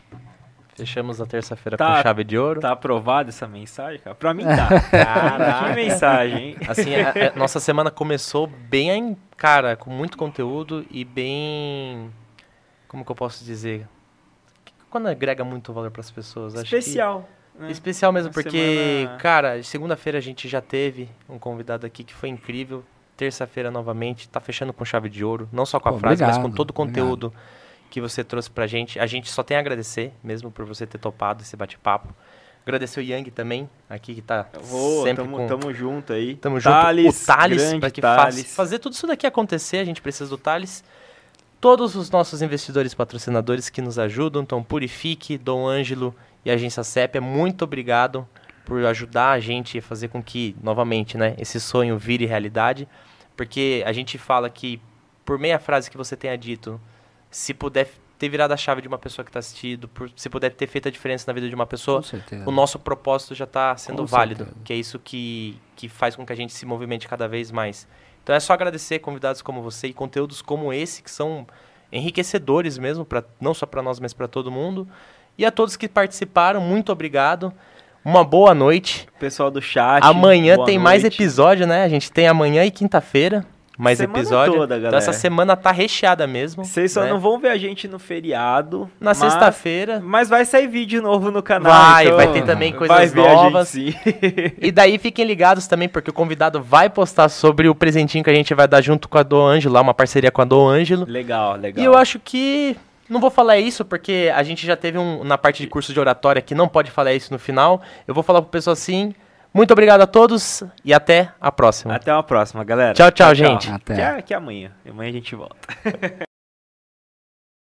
Fechamos a terça-feira Tá. com chave de ouro. Tá aprovada essa mensagem, cara? Pra mim tá. Caraca, que mensagem, hein? Assim, a- a- nossa semana começou bem, cara, com muito conteúdo e bem. Como que eu posso dizer? Quando agrega muito valor para as pessoas. acho que- Especial. Né? Especial mesmo, Uma porque, semana- cara, segunda-feira a gente já teve um convidado aqui que foi incrível. Terça-feira novamente, tá fechando com chave de ouro. Não só com a Pô, frase, mas com obrigado, todo o conteúdo que você trouxe pra gente. A gente só tem a agradecer mesmo por você ter topado esse bate-papo. Agradecer o Yang também, aqui que tá Vou, sempre tamo, com... tamo junto aí. Tamo junto. Thales, o Thales, para que Thales. faça fazer tudo isso daqui acontecer, a gente precisa do Thales. Todos os nossos investidores patrocinadores que nos ajudam, então Purifique, Dom Ângelo e Agência Sépia, muito obrigado por ajudar a gente a fazer com que, novamente, né, esse sonho vire realidade. Porque a gente fala que, por meia frase que você tenha dito, se puder ter virado a chave de uma pessoa que está assistindo, por, se puder ter feito a diferença na vida de uma pessoa, o nosso propósito já está sendo Com válido, certeza. que é isso que, que faz com que a gente se movimente cada vez mais. Então é só agradecer convidados como você e conteúdos como esse, que são enriquecedores mesmo, pra, não só para nós, mas para todo mundo. E a todos que participaram, muito obrigado. Uma boa noite. Pessoal do chat. Amanhã tem mais noite. episódio, né? A gente tem amanhã e quinta-feira mais Semana episódio. toda, então galera. essa semana tá recheada mesmo. Vocês só né? não vão ver a gente no feriado. Na mas- sexta-feira. Mas vai sair vídeo novo no canal. Vai, então vai ter também coisas novas. sim. E daí fiquem ligados também, porque o convidado vai postar sobre o presentinho que a gente vai dar junto com a Do Ângelo, lá, uma parceria com a Do Ângelo. legal, legal. E eu acho que. Não vou falar isso porque a gente já teve um na parte de curso de oratória que não pode falar isso no final. Eu vou falar pro pessoal assim. Muito obrigado a todos e até a próxima. Até uma próxima, galera. Tchau, tchau, gente. Até. Que é, que é amanhã. Amanhã a gente volta.